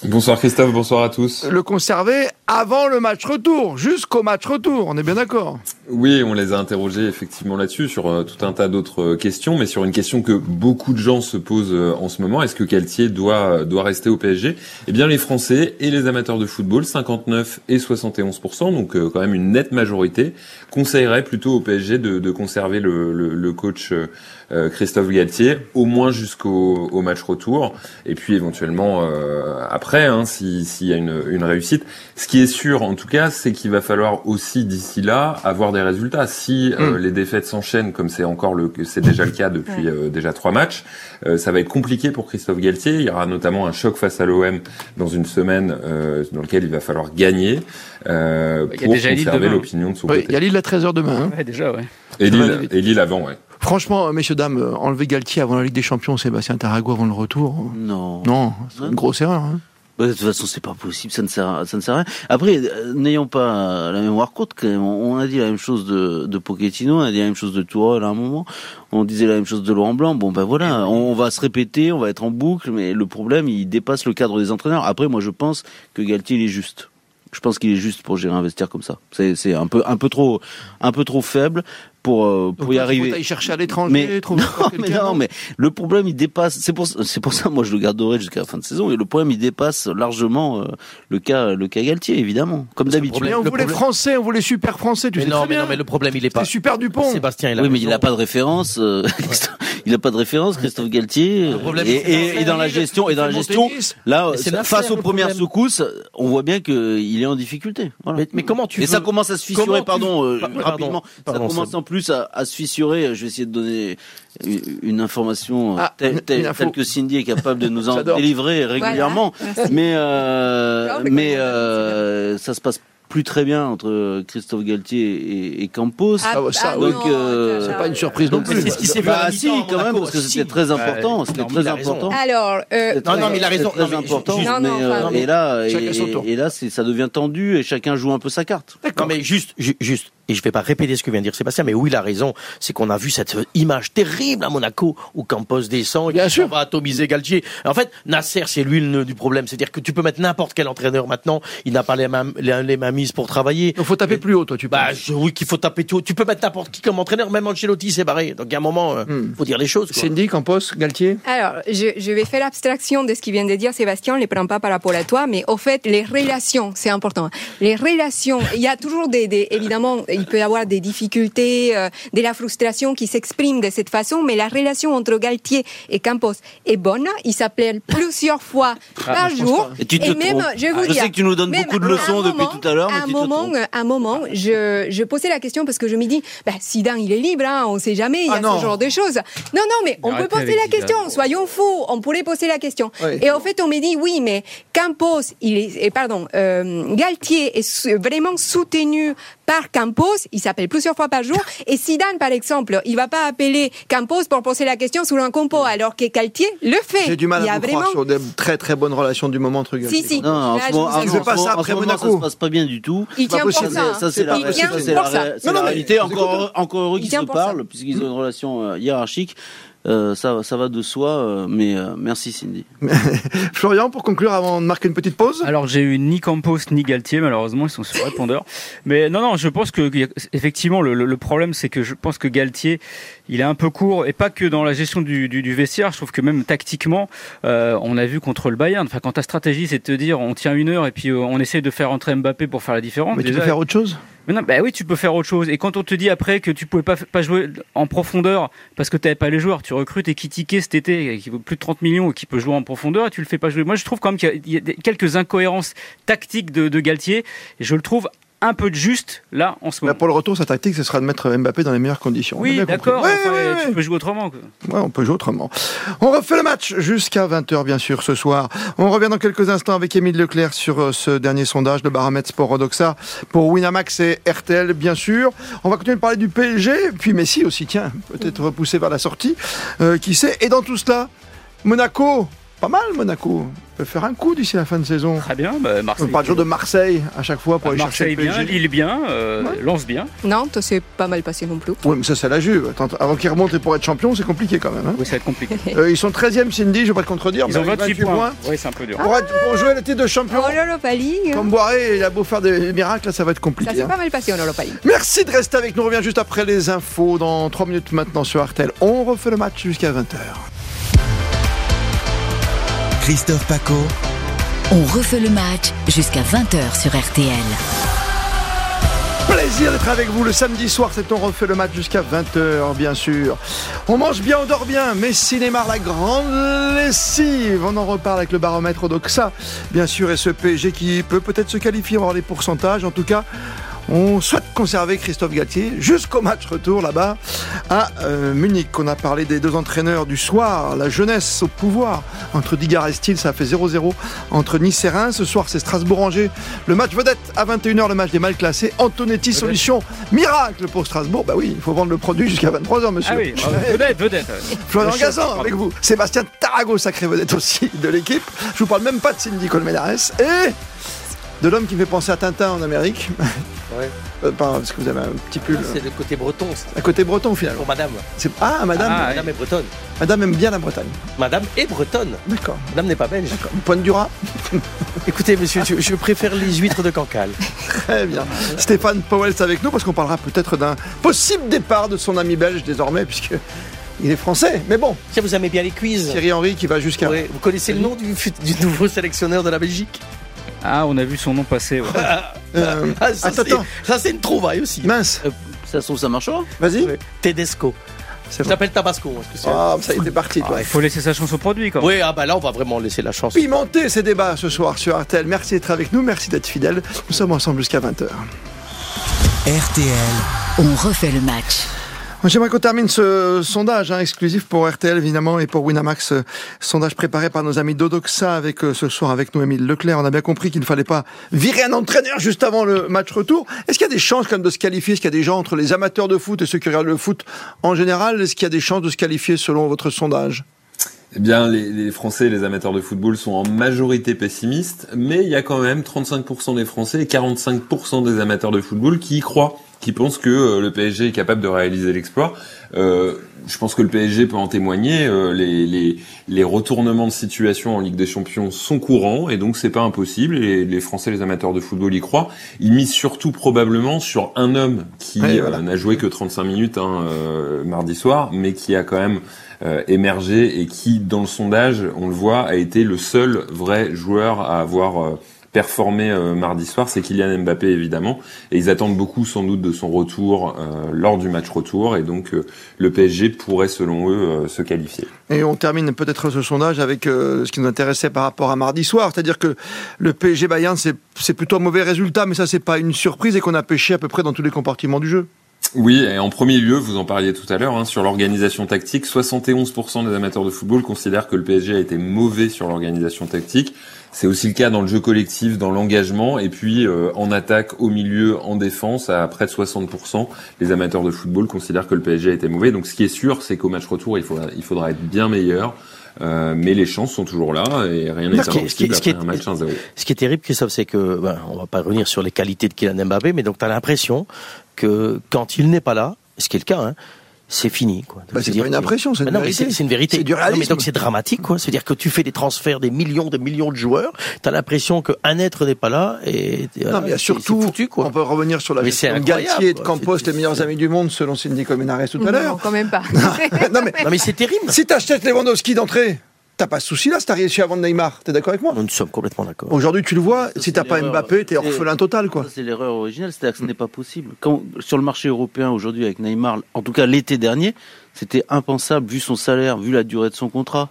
Bonsoir Christophe, bonsoir à tous. Le conserver avant le match retour, jusqu'au match retour, on est bien d'accord. Oui, on les a interrogés effectivement là-dessus sur euh, tout un tas d'autres euh, questions, mais sur une question que beaucoup de gens se posent euh, en ce moment, est-ce que Galtier doit doit rester au PSG Eh bien les Français et les amateurs de football, 59 et 71 donc quand même une nette majorité, conseilleraient plutôt au PSG de, de conserver le, le, le coach Christophe Galtier, au moins jusqu'au au match retour, et puis éventuellement après, hein, si- s'il y a une, une réussite. Est sûr, en tout cas, c'est qu'il va falloir aussi d'ici là avoir des résultats. Si euh, les défaites s'enchaînent, comme c'est encore le, c'est déjà le cas depuis euh, déjà trois matchs, euh, ça va être compliqué pour Christophe Galtier. Il y aura notamment un choc face à l'OM dans une semaine euh, dans lequel il va falloir gagner euh, Il y a pour conserver l'opinion de son côté. il y a Lille à 13h demain. hein. Ouais, déjà, ouais. Et Lille, et avant, ouais. Franchement, messieurs, dames, enlever Galtier avant la Ligue des Champions, Sébastien Tarago avant le retour, Non. non, c'est une grosse erreur. hein. Bah, de toute façon, c'est pas possible, ça ne sert, à- ça ne sert à rien. Après, euh, n'ayons pas la mémoire courte, quand même. On a dit la même chose de, de Pochettino, on a dit la même chose de Tourelle à un moment, on disait la même chose de Laurent Blanc. Bon, ben voilà, on, on va se répéter, on va être en boucle, mais le problème, il dépasse le cadre des entraîneurs. Après, moi, je pense que Galtier, il est juste. Je pense qu'il est juste pour gérer un vestiaire comme ça. C'est, c'est un peu, un peu trop, un peu trop faible pour, euh, Donc, pour y toi, arriver. Il faut aller chercher à l'étranger, Mais trouver non, mais quelqu'un, non, mais le problème il dépasse. C'est pour c'est pour ça moi je le garderai jusqu'à la fin de saison. Et le problème il dépasse largement euh, le cas le cas Galtier évidemment, comme d'habitude. Mais on Le voulait problème- français, on voulait super français, tu Mais sais non, très mais bien. non, mais le problème il est pas. C'est super Dupont. Sébastien, il a Oui, mais il n'a pas de référence. euh, il a pas de référence, Christophe Galtier. Le problème, et, et- et dans la gestion, et dans la gestion, là, face aux premières problème. secousses, on voit bien qu'il est en difficulté. Voilà. Mais, mais comment tu et veux... ça commence à se fissurer, Comment tu- pardon, euh, Pardon, rapidement. pardon, ça commence en plus plus à, à se fissurer. Je vais essayer de donner une, information euh, Ah, telle, une- telle- une info. telle que Cindy est capable de nous en délivrer régulièrement. Voilà, merci. mais euh, Non, mais mais euh, ça se passe plus très bien entre Christophe Galtier et, et Campos. Ah, ça, oui. Donc, euh, C'est pas une surprise non plus. c'est ce qui s'est Bah si, quand même, parce que si. c'était très important. Ouais, C'était non, mais il très a raison. important. Alors, euh, Non, non, mais il a raison. Non, Très mais important. ju- Non, mais, non, enfin, et là, et, et là, ça devient tendu et chacun joue un peu sa carte. Non mais juste, ju- juste, et je vais pas répéter ce que vient de dire Sébastien, mais oui, il a raison. C'est qu'on a vu cette image terrible à Monaco où Campos descend et Bien sûr. va atomiser Galtier. En fait, Nasser, c'est lui le nœud du problème. C'est-à-dire que tu peux mettre n'importe quel entraîneur maintenant, il n'a pas les mains, les, mains mises pour travailler. Donc faut taper plus haut, toi, tu Bah, penses je- oui, qu'il faut taper tout. Tu peux mettre n'importe qui comme entraîneur, même Ancelotti s'est barré. Donc, il y a un moment, euh, Hmm. faut dire les choses. quoi. Cindy, Campos, Galtier? Alors, je, je vais faire abstraction de ce qu'il vient de dire Sébastien, ne les prends pas par rapport à toi, mais au fait, les relations, c'est important. Les relations, il y a toujours des, des évidemment, il peut y avoir des difficultés, euh, de la frustration qui s'exprime de cette façon, mais la relation entre Galtier et Campos est bonne. Ils s'appellent plusieurs fois par jour. Et tu te même, trompes. je vous Ah, je dire, sais que tu nous donnes même beaucoup de leçons depuis tout à l'heure, un tu te moment, un moment, je, je posais la question parce que je me dis, bah, Zidane, il est libre, hein, on sait jamais, il y a Ah non. ce genre de choses. Non, non, mais on peut poser la Zidane. question, soyons fous, on pourrait poser la question. Oui. Et en fait, on me dit, oui, mais Campos, il est, pardon, euh, Galtier est vraiment soutenu par Campos, il s'appelle plusieurs fois par jour, et Zidane, par exemple, il va pas appeler Campos pour poser la question sur un compo, alors que Galtier le fait. J'ai du mal il y à a vous croire vraiment... sur des très très bonnes relations du moment entre Galtier. Si, si. Non, en ce moment, pas ça après Monaco. Ça se passe pas bien du tout. Il tient pour ça. Ça, c'est la, réalité. Encore, encore qu'ils tient se parlent, puisqu'ils ont une relation euh, hiérarchique. Euh, ça, ça va de soi, euh, mais euh, merci Cindy. Florian, pour conclure, avant de marquer une petite pause Alors j'ai eu ni Campos ni Galtier malheureusement ils sont sur répondeur. Mais non non je pense que effectivement le, le- le problème c'est que je pense que Galtier il est un peu court et pas que dans la gestion du, du, du vestiaire. Je trouve que même tactiquement euh, on a vu contre le Bayern. Enfin quand ta stratégie c'est de te dire on tient une heure et puis euh, on essaye de faire entrer Mbappé pour faire la différence. Mais tu peux faire autre chose? Mais non, bah oui, tu peux faire autre chose. Et quand on te dit après que tu pouvais pas, pas jouer en profondeur parce que tu pas les joueurs, tu recrutes Ekitike cet été qui vaut plus de 30 millions et qui peut jouer en profondeur et tu le fais pas jouer. Moi, je trouve quand même qu'il y y a, quelques incohérences tactiques de, de Galtier et je le trouve un peu de juste là en ce moment. Pour le retour, sa tactique, ce sera de mettre Mbappé dans les meilleures conditions. Oui, d'accord. Ouais, enfin, ouais, Tu peux jouer autrement. quoi. Ouais, on peut jouer autrement. On refait le match jusqu'à 20h, bien sûr, ce soir. On revient dans quelques instants avec Émile Leclerc sur euh, ce dernier sondage de Baramètre Sport Rodoxa pour Winamax et RTL, bien sûr. On va continuer de parler du PSG, puis Messi aussi, tiens, peut-être repoussé vers la sortie. Euh, qui sait Et dans tout cela, Monaco, pas mal Monaco, peut faire un coup d'ici la fin de saison. Très bien. Bah, On Marseille. parle toujours de Marseille à chaque fois pour aller Marseille chercher le bien, PSG. Lille bien, euh, Ouais. Lance bien. Nantes, c'est pas mal passé non plus. Oui, mais ça, c'est la Juve. Attends, avant qu'ils remontent et pour être champion, c'est compliqué quand même. hein. Oui, ça va être compliqué. Euh, ils sont 13e, Cindy, je ne vais pas te contredire. Ils ont mais avec 28 points. Oui, c'est un peu dur. Pour, être- pour jouer le titre de champion, En League, comme Boiré, il a beau faire des miracles, là, ça va être ça compliqué. s'est hein. pas mal passé en Europa League. Merci de rester avec nous. On revient juste après les infos dans 3 minutes maintenant sur Artel. On refait le match jusqu'à 20h. Christophe Paco. On refait le match jusqu'à 20h sur RTL. Plaisir d'être avec vous le samedi soir, c'est on refait le match jusqu'à 20h bien sûr. On mange bien, on dort bien, Messi Neymar la grande lessive. On en reparle avec le baromètre d'Oxa, bien sûr, et ce PSG qui peut peut-être se qualifier, on va voir les pourcentages. En tout cas, on souhaite conserver Christophe Galtier jusqu'au match retour là-bas à euh, Munich. On a parlé des deux entraîneurs du soir, la jeunesse au pouvoir entre Digard et Steele, ça fait 0-0 entre Nice et Reims. Ce soir, c'est Strasbourg-Angers. Le match vedette à 21h, le match des mal classés. Antonetti, solution miracle pour Strasbourg. Bah oui, il faut vendre le produit jusqu'à 23h, monsieur. Ah oui, vedette, vedette. Florian Gazan avec vous. Sébastien Tarago, sacré vedette aussi de l'équipe. Je vous parle même pas de Cindy Colmenares. Et de l'homme qui me fait penser à Tintin en Amérique. Ouais. Euh, parce que vous avez un petit pull. C'est le côté breton, c'est À côté breton finalement. pour madame. C'est- Ah, madame. Ah, Madame est bretonne. Madame aime bien la Bretagne. Madame est bretonne. D'accord. Madame n'est pas belge. Pointe du rat. Écoutez, monsieur, je, je préfère les huîtres de Cancale. Très bien. Stéphane Powell est avec nous parce qu'on parlera peut-être d'un possible départ de son ami belge désormais puisque il est français. Mais bon, Tiens, vous aimez bien les quiz Thierry Henry qui va jusqu'à. Vous connaissez le nom du nouveau sélectionneur de la Belgique? Ah, on a vu son nom passer. ouais. Euh, Ah, ça, attends. Ça, c'est une trouvaille aussi. Mince. Ça se trouve, ça marchera Vas-y. Ouais. Tedesco. Ça bon. s'appelle Tabasco. hein, parce que Ah, ça y est, t'es parti, toi. Ah, il faut laisser sa chance au produit quand même. Oui, ah bah là, on va vraiment laisser la chance. Pimenter ces débats ce soir sur Artel. Merci d'être avec nous, merci d'être fidèle. Nous sommes ensemble jusqu'à 20h. RTL. On refait le match. J'aimerais qu'on termine ce sondage hein, exclusif pour RTL évidemment et pour Winamax, euh, sondage préparé par nos amis d'Odoxa avec euh, ce soir avec Noémie Leclerc. On a bien compris qu'il ne fallait pas virer un entraîneur juste avant le match retour. Est-ce qu'il y a des chances quand même de se qualifier? Est-ce qu'il y a des gens entre les amateurs de foot et ceux qui regardent le foot en général? Est-ce qu'il y a des chances de se qualifier selon votre sondage? Eh bien, les, les Français et les amateurs de football sont en majorité pessimistes, mais il y a quand même 35% des Français et 45% des amateurs de football qui y croient, qui pensent que euh, le PSG est capable de réaliser l'exploit. Euh, je pense que le PSG peut en témoigner. euh, les, les, les retournements de situation en Ligue des Champions sont courants et donc c'est pas impossible. Et les Français, les amateurs de football y croient. Ils misent surtout probablement sur un homme qui Ouais, euh, n'a joué que 35 minutes hein, mardi soir, mais qui a quand même émergé et qui, dans le sondage, on le voit, a été le seul vrai joueur à avoir performé euh, mardi soir, c'est Kylian Mbappé évidemment, et ils attendent beaucoup sans doute de son retour euh, lors du match retour, et donc euh, le PSG pourrait selon eux se qualifier. Et on termine peut-être ce sondage avec ce qui nous intéressait par rapport à mardi soir, c'est-à-dire que le PSG Bayern c'est c'est plutôt un mauvais résultat, mais ça c'est pas une surprise et qu'on a pêché à peu près dans tous les compartiments du jeu. Oui, et en premier lieu, vous en parliez tout à l'heure, hein, sur l'organisation tactique, 71% des amateurs de football considèrent que le PSG a été mauvais sur l'organisation tactique. C'est aussi le cas dans le jeu collectif, dans l'engagement, et puis euh, en attaque, au milieu, en défense, à près de 60%, les amateurs de football considèrent que le PSG a été mauvais. Donc ce qui est sûr, c'est qu'au match retour, il faudra, il faudra être bien meilleur. Euh, mais les chances sont toujours là et rien n'est impossible qui est- après un match 1-0. Ce qui est terrible, Christophe, c'est que, ben, on va pas revenir sur les qualités de Kylian Mbappé, mais donc tu as l'impression que quand il n'est pas là, ce qui est le cas, hein, c'est fini. Quoi. Bah, c'est pas une que- impression, c'est une non, vérité. c'est une vérité. C'est du Non, mais réalisme. donc c'est dramatique, quoi. C'est-à-dire que tu fais des transferts des millions, des millions de joueurs, tu as l'impression qu'un être n'est pas là et voilà, non, mais surtout, foutu, quoi. on peut revenir sur la Mais c'est gestion de Galtier et de. Campos, les meilleurs amis du monde, selon Cindy Colmenares tout à Non, l'heure. quand même pas. non, mais Non mais c'est terrible. si t'achètes Lewandowski d'entrée, t'as pas de souci là, si t'as réussi à vendre Neymar. T'es d'accord avec moi Nous sommes complètement d'accord. Aujourd'hui, tu le vois, si t'as pas. Mbappé, t'es orphelin total, quoi. C'est l'erreur originelle, c'est-à-dire que ce n'est pas possible. Quand, sur le marché européen aujourd'hui avec Neymar, en tout cas l'été dernier, c'était impensable, vu son salaire, vu la durée de son contrat,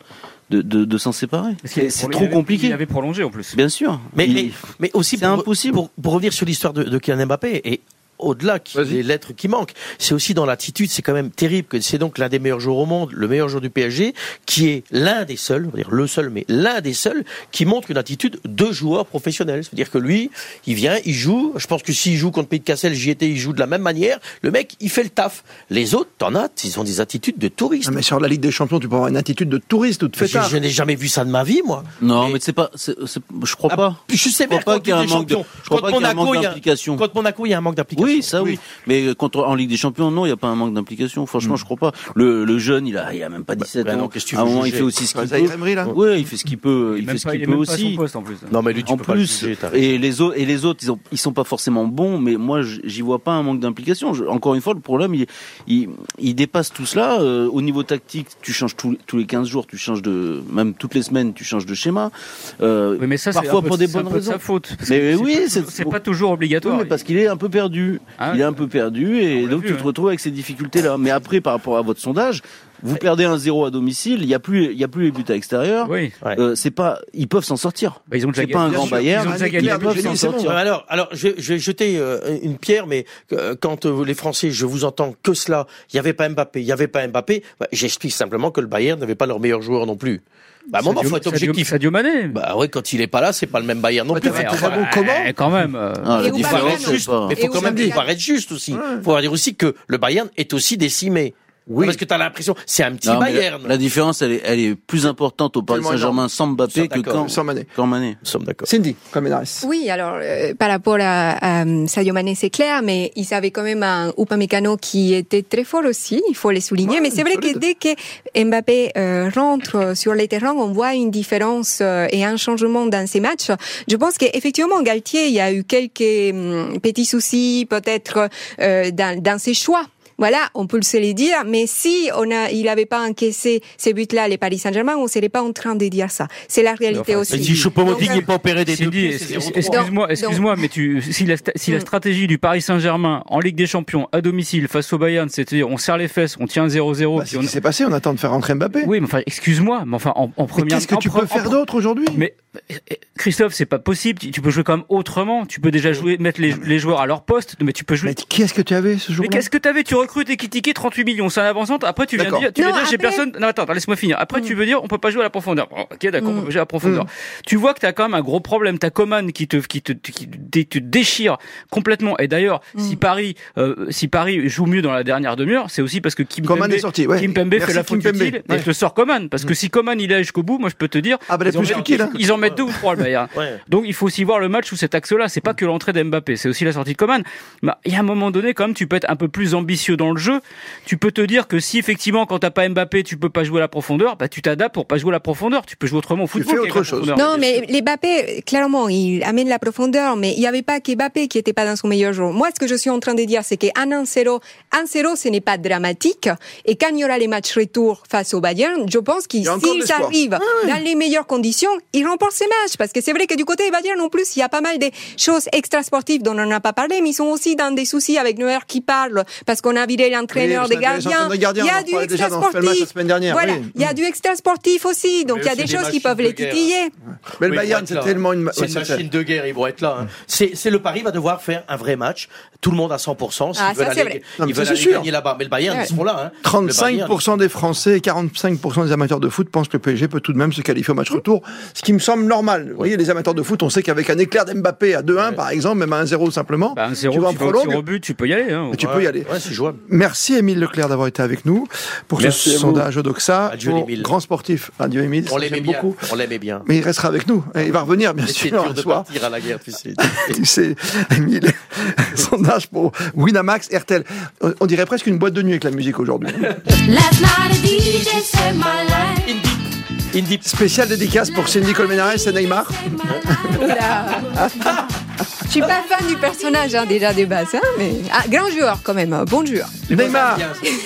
de, de, de s'en séparer. C'est trop avait- compliqué. Il avait prolongé en plus. Bien sûr. Mais, Il- mais, mais aussi c'est impossible. Pour, pour revenir sur l'histoire de, de Kylian Mbappé et au-delà des lettres qui manquent, c'est aussi dans l'attitude. C'est quand même terrible que c'est donc l'un des meilleurs joueurs au monde, le meilleur joueur du PSG, qui est l'un des seuls, on va dire le seul, mais l'un des seuls qui montre une attitude de joueur professionnel. C'est-à-dire que lui, il vient, il joue. Je pense que s'il joue contre Pays de Cassel, j'y étais, il joue de la même manière. Le mec, il fait le taf. Les autres, t'en as, ils ont des attitudes de touristes. Non, mais sur la Ligue des Champions, tu peux avoir une attitude de touriste ou de fêtard. je n'ai jamais vu ça de ma vie, moi. Non, Mais- mais c'est pas, c'est- c'est- je crois Ah, pas. Je sais Je crois bien qu'il y a un manque de- je crois Contre pas qu'il y a un Monaco, il y a- d'implication. Contre Monaco, il y a un manque d'implication. Oui, ça oui. Mais contre en Ligue des Champions, non, il n'y a pas un manque d'implication. Franchement, je crois pas. Le, le jeune, il a, il a même pas 17 bah ans. non, qu'est-ce que tu à un moment, il fait aussi ce Bah, qu'il peut. Ouais, il fait ce qu'il peut. Il, fait ce qu'il peut aussi. poste en plus. Non, mais lui, tu En peux pas le plus, et les autres, et les autres, ils, ont, ils sont pas forcément bons, mais moi, j'y vois pas un manque d'implication. Encore une fois, le problème, il, il, il dépasse tout cela. Euh, au niveau tactique, tu changes tous, tous les 15 jours, tu changes de, même toutes les semaines, tu changes de schéma. Euh, Oui, mais ça, c'est parfois un peu- pour des un bonnes de raisons. sa faute. Mais oui, c'est- c'est pas toujours obligatoire. Oui, mais parce qu'il est un peu perdu. Ah il est un peu perdu et donc vu, tu ouais. te retrouves avec ces difficultés-là. Mais après, par rapport à votre sondage, vous perdez un 0 à domicile, il y a plus, il y a plus les buts à l'extérieur. Oui. Ouais. Euh, c'est pas, ils peuvent s'en sortir. Bah, ils ont déjà C'est pas un grand Bayern. Ils ont déjà gagné. Claire, Ils peuvent j'ai s'en bon. sortir. Alors, alors, je, je vais jeter euh, une pierre, mais euh, quand euh, les Français, je vous entends que cela, il n'y avait pas Mbappé, il n'y avait pas Mbappé, bah, j'explique simplement que le Bayern n'avait pas leur meilleur joueur non plus. Bah, à un moment, Sadio- faut être objectif. Sadio Mané. Bah ouais, quand il est pas là, c'est pas le même Bayern non Ouais, plus. t'as très bon comment Quand même. euh, Ah, Il faut quand même être juste aussi. Faut dire aussi que le Bayern est aussi décimé. Oui. Parce que t'as l'impression, c'est un petit Non, Bayern. La, la différence, elle est, elle est plus importante au Paris Saint-Germain sans Mbappé que quand, Sans Mané. quand Mané. Nous sommes d'accord. Cindy. Oui, alors euh, par rapport à, à Sadio Mané, c'est clair, mais ils avaient quand même un Upamecano qui était très fort aussi, il faut le souligner. Ouais, mais c'est vrai solide. que dès que Mbappé euh, rentre sur les terrains, on voit une différence euh, et un changement dans ces matchs. Je pense qu'effectivement, Galtier, il y a eu quelques hum, petits soucis peut-être euh, dans, dans ses choix. Voilà, on peut se les dire, mais si on a, il n'avait pas encaissé ces buts-là, les Paris Saint-Germain, on serait pas en train de dire ça. C'est la réalité aussi. Si Choupo-Moting n'est pas opéré des deux Cindy, pieds, c'est es- 0-3. excuse-moi, excuse-moi, mais tu, si la, sta- si la Mm. stratégie du Paris Saint-Germain en Ligue des Champions à domicile face au Bayern, c'est-à-dire on serre les fesses, on tient 0-0, Bah, c'est ce on- qui s'est passé, on attend de faire rentrer Mbappé. oui, mais enfin, excuse-moi, mais enfin, en, en première, qu'est-ce que en tu peux faire d'autre aujourd'hui? Mais Christophe, c'est pas possible. Tu tu peux jouer quand même autrement. Tu peux déjà jouer, mettre les, les joueurs à leur poste, mais tu peux jouer. Mais qui est-ce que tu avais ce Mais jour-là qu'est-ce que t'avais? Tu recrutes et critiquer 38 millions, c'est un avancante. Après, tu viens dire, tu viens Non, dire, j'ai personne. Non, attends, laisse-moi finir. Après, tu veux dire, on peut pas jouer à la profondeur. Bon, ok, d'accord, on peut pas jouer à la profondeur. Tu vois que t'as quand même un gros problème. T'as Coman qui te, qui te, qui te, te déchire complètement. Et d'ailleurs, si Paris, euh, si Paris joue mieux dans la dernière demi-heure, c'est aussi parce que Kim Coman Pembe, est sorti, ouais. Kim Pembe Merci, fait la faute utile. Et Ouais. je te sors Coman. Parce que si Coman il est jusqu'au bout, moi je peux te dire, Ah bah, ils, plus utile, hein. ils en deux ou trois le Bayern. Ouais. Donc il faut aussi voir le match sous cet axe-là. C'est pas que l'entrée d'Mbappé, c'est aussi la sortie de Coman. Mais il y a un moment donné, quand même, tu peux être un peu plus ambitieux dans le jeu. Tu peux te dire que si effectivement, quand t'as pas Mbappé, tu peux pas jouer à la profondeur, bah tu t'adaptes pour pas jouer à la profondeur. Tu peux jouer autrement au football. fais qu'avec autre chose. Non, mais les Mbappé, clairement, il amène la profondeur, mais il n'y avait pas qu'Mbappé qui était pas dans son meilleur jour. Moi, ce que je suis en train de dire, c'est qu'un 1-0, 1-0, ce n'est pas dramatique. Et quand il y aura les matchs retour face au Bayern, je pense qu'ils, arrivent dans les meilleures conditions, ils remportent ces matchs. Parce que c'est vrai que du côté du Bayern, en plus, il y a pas mal de choses extra-sportives dont on n'a pas parlé, mais ils sont aussi dans des soucis avec Neuer qui parle, parce qu'on a viré l'entraîneur Oui, des gardiens. des gardiens, Il y a du parlait déjà dans le match la extra-sportif. semaine dernière, Voilà. oui. Il y a du extra-sportif aussi. Donc il y a des des choses qui peuvent de les titiller. Mais le Bayern, c'est tellement une. Machine de guerre, ils vont être là. hein. C'est c'est le Paris va devoir faire un vrai match. Tout le monde à 100%. S'ils Ah, veulent aller, ils veulent aller gagner là-bas. Mais le Bayern, Ouais. ils seront là. hein. Le Bayern, 35% des Français et 45% des amateurs de foot pensent que le PSG peut tout de même se qualifier au match retour, ce qui me semble normal. Vous voyez, les amateurs de foot, on sait qu'avec un éclair d'Mbappé à 2-1, par exemple, même à 1-0 simplement, Bah, un zéro, tu vas en au au but, tu peux y aller. Hein. tu Ouais, peux y aller. Ouais, c'est jouable. Merci Émile Leclerc d'avoir été avec nous pour Merci ce sondage Odoxa. Adieu, pour Émile. Grand sportif. Adieu Émile, On l'aimait bien. beaucoup. On l'aimait bien. Mais il restera avec nous. Et il va revenir, bien Mais c'est sûr, dur de soir. partir à la guerre, tu sais. Tu sais, Émile, sondage pour Winamax RTL. On- On dirait presque une boîte de nuit avec la musique aujourd'hui. Indy. Spécial dédicace pour Cindy Colmenares et Neymar. Je suis pas fan du personnage hein, déjà de base, hein, mais ah, grand joueur quand même, euh, bon joueur. Neymar,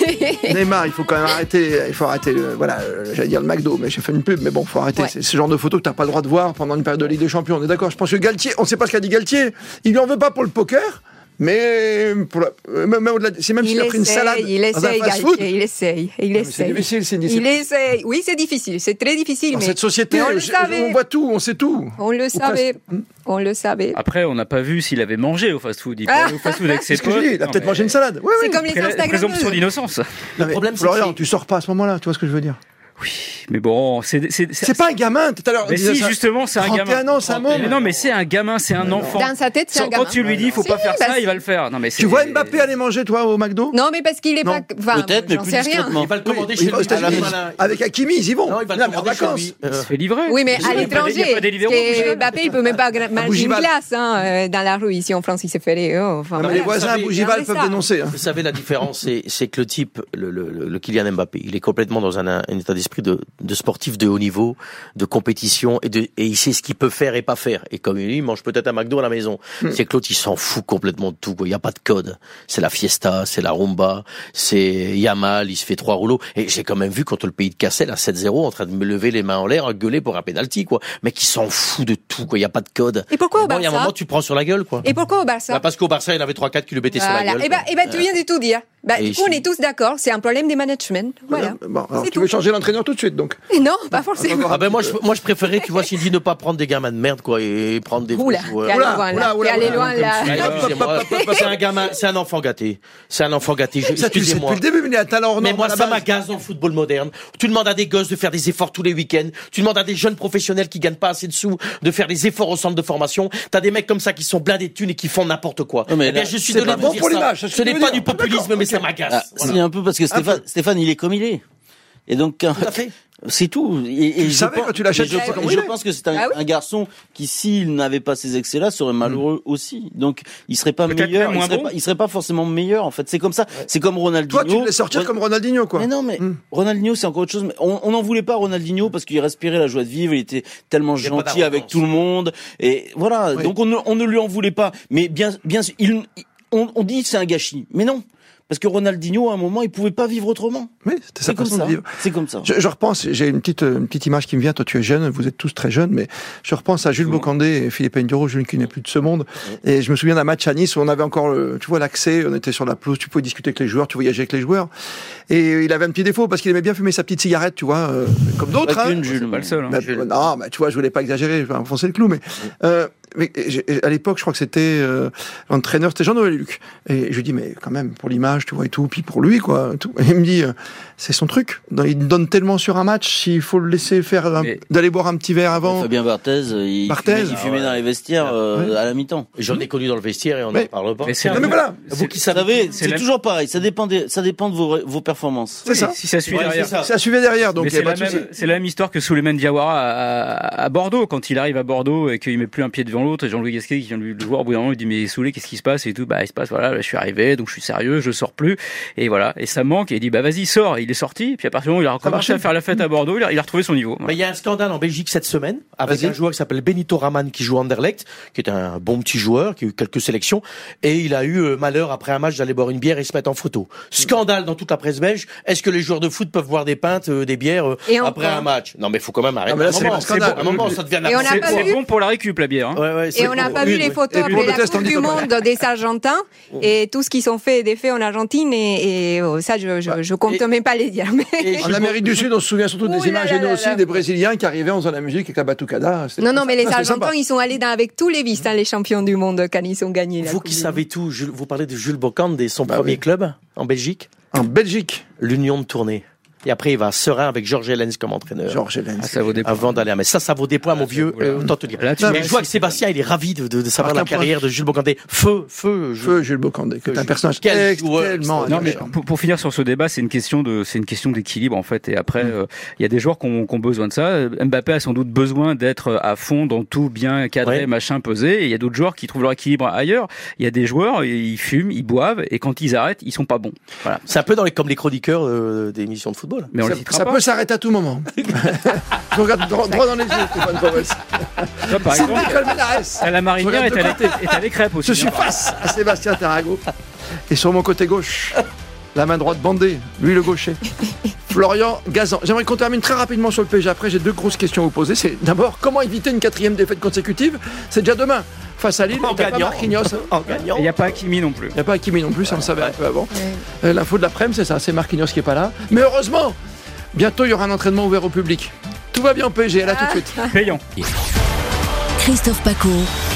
Neymar, il faut quand même arrêter. Il faut arrêter. Le, voilà, j'allais dire le McDo, mais j'ai fait une pub. Mais bon, faut arrêter. Ouais. C'est ce genre de photos que t'as pas le droit de voir pendant une période de Ligue des Champions. On est d'accord. Je pense que Galtier, on sait pas ce qu'a dit Galtier. Il lui en veut pas pour le poker. Mais la, même, même au-delà de- c'est même s'il Il a pris une essaye, salade il dans un essaye, il essaye, il C'est essaye. difficile, c'est Il essaye. Oui, c'est difficile, c'est très difficile, Dans mais cette société, mais on le savait. on voit tout, on sait tout. On le Ou savait, presque. on le savait. Après, on n'a pas vu s'il avait mangé au fast-food. Il Ah. aller au fast-food avec ses C'est ce que je potes. dis. Il a peut-être mais- mangé une salade. Oui, C'est oui. comme les la présomption Instagrammeuses. d'innocence. Mais problème, c'est Florian, tu sors pas à ce moment-là. Tu vois ce que je veux dire Oui, mais bon, c'est c'est C'est pas un gamin. Tout à l'heure, Mais si, ça. justement, c'est un 31 gamin. ans, c'est un. Mais non, mais c'est un gamin, c'est un enfant. Dans sa tête, c'est un Quand gamin. tu lui dis, faut Si, pas faire bah, ça, il va le faire. Non, mais Tu vois Mbappé aller manger, toi, au McDo? Non, mais parce qu'il est Non. pas. Enfin, Peut-être, mais plus sais rien. discrètement. Il va le Oui, commander il chez lui. la. Avec Hakimi, ils y vont. Non, il va le commander chez vacances. lui. Il Euh, se fait livrer. Oui, mais Il à il l'étranger. Mbappé, il peut même pas manger une glace hein, euh, dans la rue. Ici en France, il s'est fait les. oh, enfin, les voisins Bougival peuvent dénoncer. hein. Vous savez, la différence, c'est, que le type, le, Kylian Mbappé, il est complètement dans un, un état d'esprit de, de sportif de haut niveau, de compétition, et, de, et il sait ce qu'il peut faire et pas faire. Et comme lui, il mange peut-être un McDo à la maison. Hmm. C'est que l'autre, il s'en fout complètement de tout. quoi. Il n'y a pas de code. C'est la fiesta, c'est la rumba, c'est Yamal, il se fait trois rouleaux. Et j'ai quand même vu contre le pays de Cassel à 7-0, en train de me lever les mains en l'air, gueuler pour un penalty, quoi. Mais qui s'en fout de tout, quoi. Il n'y a pas de code. Et pourquoi au Bon, Il y a un Barça moment, tu prends sur la gueule, quoi. Et pourquoi au Barça Bah, parce qu'au Barça, il y en avait 3-4 qui le mettaient sur la Voilà. gueule. Et ben, quoi. eh ben, tu viens de tout dire. Bah, Et du coup, on est tous d'accord. C'est un problème des management. Voilà. Bon, alors, C'est tu veux changer l'entraîneur tout de suite, donc. Non, pas forcément. Ah ben moi je, moi je préférais tu vois s'il dit ne pas prendre des gamins de merde quoi et prendre des Oula, Oula, loin oula, là. oula, allé loin là. Ah, c'est un gamin, c'est un enfant gâté. C'est un enfant gâté. Je- Ça, tu le sais depuis le début, mais il a un talent hors Mais moi, ça m'agace dans le football moderne. Tu demandes à des gosses de faire des efforts tous les week-ends. Tu demandes à des jeunes professionnels qui gagnent pas assez de sous de faire des efforts au centre de formation. T'as des mecs comme ça qui sont blindés de thunes et qui font n'importe quoi. Mais eh je suis c'est de dire pour ça. l'image, c'est ce n'est pas du populisme, mais ça m'agace. Ah. Si un peu parce que Stéphane, Stéphane, il est comme il est. Et donc, Tout à fait. c'est tout. Et, et Tu je savais pense- quand tu l'achètes, je, je pense que c'est un, Ah oui. un garçon qui, s'il n'avait pas ces excès-là, serait malheureux aussi. Donc, il serait pas meilleur. Il serait, bon. pas, il serait pas forcément meilleur. En fait, c'est comme ça. C'est comme Ronaldinho. Toi, tu laisses sortir Ron- comme Ronaldinho, quoi. Mais non, mais Hmm. Ronaldinho, c'est encore autre chose. Mais on on n'en voulait pas Ronaldinho parce qu'il respirait la joie de vivre. Il était tellement Il gentil avec tout le monde. Et voilà. Oui. Donc on ne, on ne lui en voulait pas. Mais bien, bien, sûr, il, on, on dit que c'est un gâchis. Mais non. Parce que Ronaldinho, à un moment, il pouvait pas vivre autrement. Oui, c'était sa comme façon ça. de vivre. C'est comme ça. Je, je repense, j'ai une petite, une petite image qui me vient. Toi, tu es jeune, vous êtes tous très jeunes, mais je repense à Jules Bocandé et Philippe Nduro, Jules qui n'est plus de ce monde. Et je me souviens d'un match à Nice où on avait encore, le- tu vois, l'accès, on était sur la pelouse, tu pouvais discuter avec les joueurs, tu voyageais avec les joueurs. Et il avait un petit défaut parce qu'il aimait bien fumer sa petite cigarette, tu vois, euh, comme d'autres. Hein. Jules. Pas le seul. hein. Bah, non, mais tu vois, je voulais pas exagérer, je vais enfoncer le clou, mais, euh, mais j'ai- à l'époque, je crois que c'était euh, l'entraîneur, c'était Jean-Noël Luc. Et je lui dis, mais quand même, pour l'image, tu vois, et tout, puis pour lui, quoi. Tout. Et il me dit, euh, c'est son truc. Il donne tellement sur un match, il faut le laisser faire, d'aller boire un petit verre avant. Fabien Barthez, il Barthez. fumait, il fumait dans les vestiaires euh, Ouais. à la mi-temps. J'en ai connu dans le vestiaire et on n'en parle pas. Mais Non, mais voilà, Vous qui savez, c'est toujours pareil. Ça dépend des, ça dépend de vos, vos performances. c'est ça. Si ça suit Ouais, derrière. ça. Ça suivait derrière, donc Mais il y a c'est la, même, c'est la même histoire que Souleymane Diawara à, à Bordeaux. Quand il arrive à Bordeaux et qu'il met plus un pied devant l'autre, et Jean-Louis Gasquet qui vient lui le voir, au bout d'un moment, il dit Mais Soulé, qu'est-ce qui se passe Et tout, bah, il se passe, voilà, je suis arrivé, donc je suis sérieux, je sors plus. Et voilà, et ça me manque. Et il dit Bah, vas-y, sors. Et il est sorti. Et puis à partir du moment où il a recommencé à faire la fête à Bordeaux, il a, il a retrouvé son niveau. Mais il y a un scandale en Belgique cette semaine avec un joueur qui s'appelle Benito Raman qui joue à Anderlecht, qui est un bon petit joueur, qui a eu quelques sélections, et il a eu euh, malheur après un match d'aller boire une bière et se mettre en photo. Scandale dans toute la presse belge. Est-ce que les joueurs de foot peuvent boire des pintes, euh, des bières euh, Et après un match? Non, mais faut quand même arrêter. mais là, un c'est moment, bon, à un moment, ça devient C'est bon pour la récup, la bière. hein. Ouais, ouais, Et on n'a pas vu les photos après la Coupe du Monde des Argentins et tout ce qu'ils ont fait des faits en Argentine et, et, oh, ça je, je, je compte Et- même pas les dire. En Amérique du Sud, on se souvient surtout des images aussi des Brésiliens qui arrivaient en faisant la musique avec la batucada. Non non mais les Argentins ils sont allés avec tous les vices hein, les champions du monde quand ils ont gagné. Vous qui savez tout, Jules- vous parlez de Jules Bocande et son Bah premier club en Belgique, En Belgique, l'Union de Tournai. Et après, il va à Serein avec Georges Hélène comme entraîneur. Georges Hélène. Ah, ça vaut des points. Avant d'aller à Metz. Ça, ça vaut des points, mon vieux. voilà. Euh, autant te dire. Là, tu Non, Mais je vois que Sébastien, il est ravi de, de, de savoir la carrière de Jules Bocandé. Feu, feu, je- Feu Jules Bocandé, un Jules- personnage tellement Non mais pour, pour finir sur ce débat, c'est une question de c'est une question d'équilibre en fait. Et après, euh, il y a des joueurs qui ont, qui ont besoin de ça. Mbappé a sans doute besoin d'être à fond dans tout bien cadré, Ouais. machin pesé. Et il y a d'autres joueurs qui trouvent leur équilibre ailleurs. Il y a des joueurs, ils fument, ils boivent, et quand ils arrêtent, ils sont pas bons. Voilà. C'est un peu dans les, comme les chroniqueurs euh, des émissions de football. Mais on Ça, les citera ça pas. peut s'arrêter à tout moment. Je regarde droit, droit dans les yeux, Stéphane Powell. Exemple, Sylvie Colmenares. à la marinière est regarde de allé, est allé crêpe aussi. Je suis hein. face à Sébastien Tarago. Et sur mon côté gauche, la main droite bandée, lui le gaucher. Florian Gazan. J'aimerais qu'on termine très rapidement sur le PSG. Après, j'ai deux grosses questions à vous poser. C'est d'abord, comment éviter une quatrième défaite consécutive? C'est déjà demain. Face à Lille, En pas gagnant. Marquinhos. hein? En gagnant. Et il n'y a pas Hakimi non plus. Il n'y a pas Hakimi non plus, ça on le savait un peu avant. Euh, L'info de l'après-midi, c'est ça, c'est Marquinhos qui est pas là. Mais heureusement, bientôt il y aura un entraînement ouvert au public. Tout va bien au PSG, là tout de suite. Payant. Christophe Paco.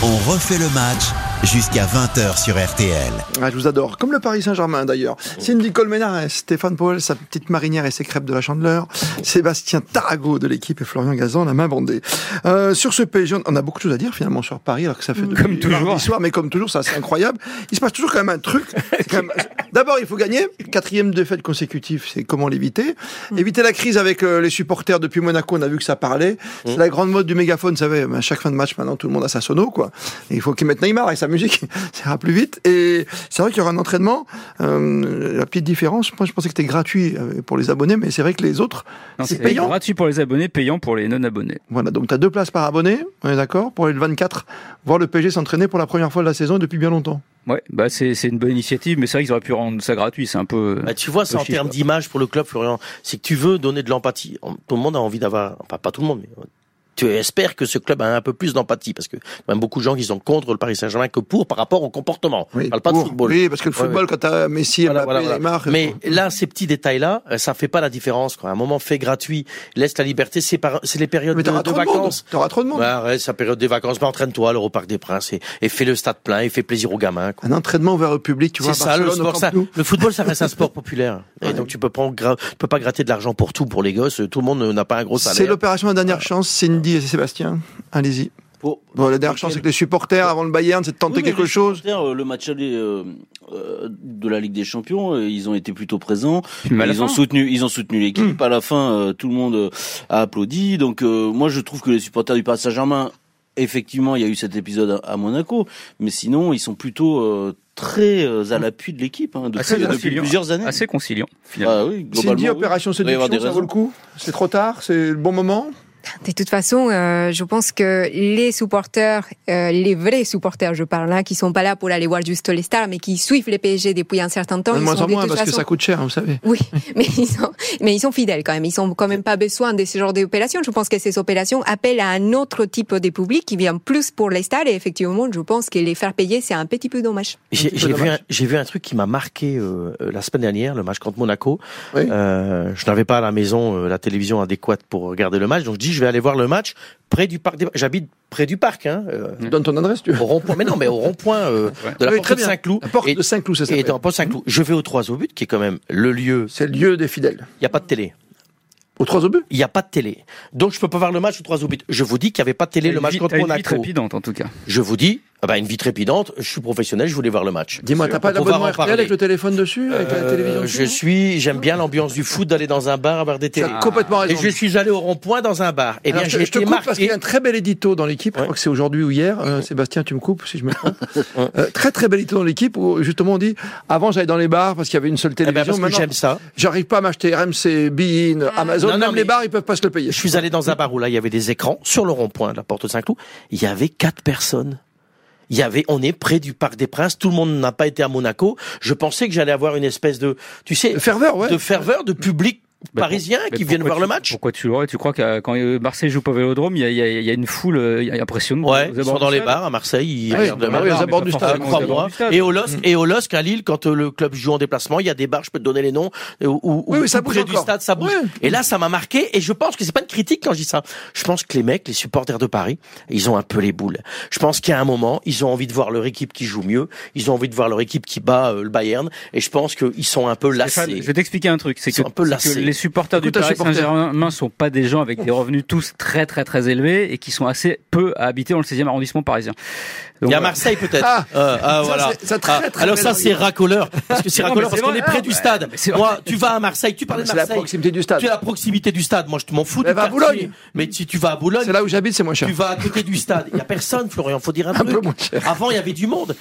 On refait le match jusqu'à 20h sur RTL. Ah, je vous adore, comme le Paris Saint-Germain d'ailleurs. Cindy Colmenares, Stéphane Powell, sa petite marinière et ses crêpes de la Chandeleur, Sébastien Tarago de l'équipe et Florian Gazan, la main bandée. Euh, sur ce PSG, on a beaucoup de choses à dire finalement sur Paris, alors que ça fait depuis Comme toujours. soir, mais comme toujours, ça c'est incroyable. Il se passe toujours quand même un truc. Même- D'abord, il faut gagner. Quatrième défaite consécutive, c'est comment l'éviter. Éviter la crise avec euh, les supporters depuis Monaco, on a vu que ça parlait. C'est la grande mode du mégaphone, vous savez, à chaque fin de match, maintenant tout le monde a sa sono, quoi. Et il faut qu'ils mettent Neymar et sa musique, ça ira plus vite. Et c'est vrai qu'il y aura un entraînement. Euh, la petite différence, moi je pensais que c'était gratuit euh, pour les abonnés, mais c'est vrai que les autres, c'est C'est payant. gratuit pour les abonnés, payant pour les non-abonnés. Voilà, donc tu as deux places par abonné, on est d'accord, pour aller le 24, voir le PSG s'entraîner pour la première fois de la saison depuis bien longtemps. Ouais, bah c'est c'est une bonne initiative, mais c'est vrai qu'ils auraient pu rendre ça gratuit. C'est un peu. Bah, tu vois, c'est en termes d'image pour le club, Florian. C'est que tu veux donner de l'empathie. Tout le monde a envie d'avoir, enfin pas tout le monde, mais euh, tu espères que ce club a un peu plus d'empathie parce que même beaucoup de gens qui sont contre le Paris Saint-Germain que pour par rapport au comportement. Oui, parle pas de football. Oui, parce que le Ouais, football, ouais. quand t'as Messi, Voilà, Mbappé, voilà, voilà. Mais là, ces petits détails-là, euh, ça fait pas la différence. Quoi. À un moment fait gratuit, laisse la liberté. C'est par- c'est les périodes mais de, de de vacances. T'auras trop de monde. Ouais, arrête, c'est la période des vacances. Mais entraîne-toi à l'Europarc des Princes et, et fais le stade plein et fais plaisir aux gamins. quoi. Un entraînement ouvert au public, tu vois, C'est ça, le au sport. Ça, le football, ça reste un sport populaire. Et Ouais. donc, tu peux gra- tu peux pas gratter de l'argent pour tout pour les gosses. Tout le monde n'a pas un gros C'est salaire. l'opération La Dernière Chance, Et Sébastien. Allez-y. Pour- Bon, la dernière chance avec les supporters avant le Bayern, c'est de tenter Oui, quelque les chose. euh, Le match aller euh, euh, de la Ligue des Champions, euh, ils ont été plutôt présents. Ils ont soutenu, ils ont soutenu l'équipe. Hmm. À la fin, euh, tout le monde a applaudi. Donc, euh, moi, je trouve que les supporters du Paris Saint-Germain, effectivement, il y a eu cet épisode à, à Monaco, mais sinon, ils sont plutôt euh, très à l'appui de l'équipe hein, depuis, Assez depuis conciliant. plusieurs années. Assez conciliant. Finalement. Ah oui, Cindy, opération séduction, ça vaut le coup? C'est trop tard? C'est le bon moment? De toute façon, euh, je pense que les supporters, euh, les vrais supporters, je parle là, qui sont pas là pour aller voir juste les stars, mais qui suivent les PSG depuis un certain temps, De ils moins sont en de moins parce que ça coûte cher, vous savez. Oui, mais ils sont, mais ils sont fidèles quand même. Ils sont quand même pas besoin de ce genre d'opérations. Je pense que ces opérations appellent à un autre type de public qui vient plus pour les stars. Et effectivement, je pense que les faire payer, c'est un petit peu dommage. J'ai vu, un- j'ai vu un truc qui m'a marqué euh, euh, la semaine dernière, le match contre Monaco. Oui. Euh, je n'avais pas à la maison euh, la télévision adéquate pour regarder le match, donc je dis je vais aller voir le match près du parc. des- J'habite près du parc, hein, euh, Donne ton adresse, tu veux. au rond-point. Mais non, mais au rond-point euh, de la Oui, porte de. Saint-Cloud. La porte Et- de Saint-Cloud, ça Et dans porte Saint-Cloud, je vais au 3 au but, qui est quand même le lieu. C'est le lieu des fidèles. Il n'y a pas de télé. Au 3 au but Il n'y a pas de télé. Donc je peux pas voir le match au 3 au but. Je vous dis qu'il n'y avait pas de télé le match contre Monaco. trépidante en tout cas. Je vous dis, ah bah, une vie trépidante, je suis professionnel, je voulais voir le match. Dis-moi, t'as pas d'abonnement en RTL avec le téléphone dessus, avec la Euh, télévision je dessus suis, j'aime bien l'ambiance du foot, d'aller dans un bar, avoir des télés. complètement Et raison. je suis allé au rond-point dans un bar. Eh bien, je, j'ai je te été coupe parce qu'il y a un très bel édito dans l'équipe. Je crois que c'est aujourd'hui ou hier. Euh, Sébastien, tu me coupes si je me trompe. Euh, très très bel édito dans l'équipe où justement on dit avant j'allais dans les bars parce qu'il y avait une seule Eh ben, télévision. Maintenant, j'aime ça. j'arrive pas à m'acheter RMC, Bein, Amazon. Non, non, même les bars ils peuvent pas se le payer. Je suis allé dans un bar où là, il y avait des écrans sur le rond-point de la porte de Saint-Cloud. Il y avait quatre personnes. Il y avait, on est près du Parc des Princes. Tout le monde n'a pas été à Monaco. Je pensais que j'allais avoir une espèce de, tu sais, De ferveur, ouais. de ferveur, de public Bah, parisien Mais qui viennent voir le match. Pourquoi tu l'aurais Tu crois que euh, quand euh, Marseille joue pas au Vélodrome, il y a, il y a- il y a une foule euh, impressionnante. Ouais, ils sont dans les bars à Marseille, ils Ah oui, regardent le match. oui, aux mais abords du stade. Crois-moi. Et au LOSC, et au LOSC, à Lille, quand le club joue en déplacement, il y a des bars, je peux te donner les noms, où, où, Oui, ça où bouge près du stade, ça bouge. Et là, ça m'a marqué, et je pense que c'est pas une critique quand je dis ça. Je pense que les mecs, les supporters de Paris, ils ont un peu les boules. Je pense qu'il y a un moment, ils ont envie de voir leur équipe qui joue mieux, ils ont envie de voir leur équipe qui bat euh, le Bayern, et je pense qu'ils sont un peu Stéphane, lassés. je vais t'expliquer un truc, c'est Ils que, sont un peu lassés. Les supporters Écoute du Paris. Saint-Germain sont pas des gens avec des revenus tous très très très élevés et qui sont assez peu à habiter dans le 16e arrondissement parisien. Donc, Il y a voilà. Marseille peut-être. Ah. Euh, ah, Ça, voilà. très, Ah, très alors ça c'est racoleur parce que c'est racoleur parce qu'on est près du stade. Moi, tu vas à Marseille, tu parles de C'est la Marseille. proximité du stade. Tu es à la proximité du stade. Moi, je m'en fous Mais va à. Boulogne. Mais si tu vas à Boulogne, C'est là où j'habite, c'est moins cher. tu vas à côté du stade. Il y a personne, Florian. Faut dire un, Un truc. peu moins cher. Avant, il y avait du monde.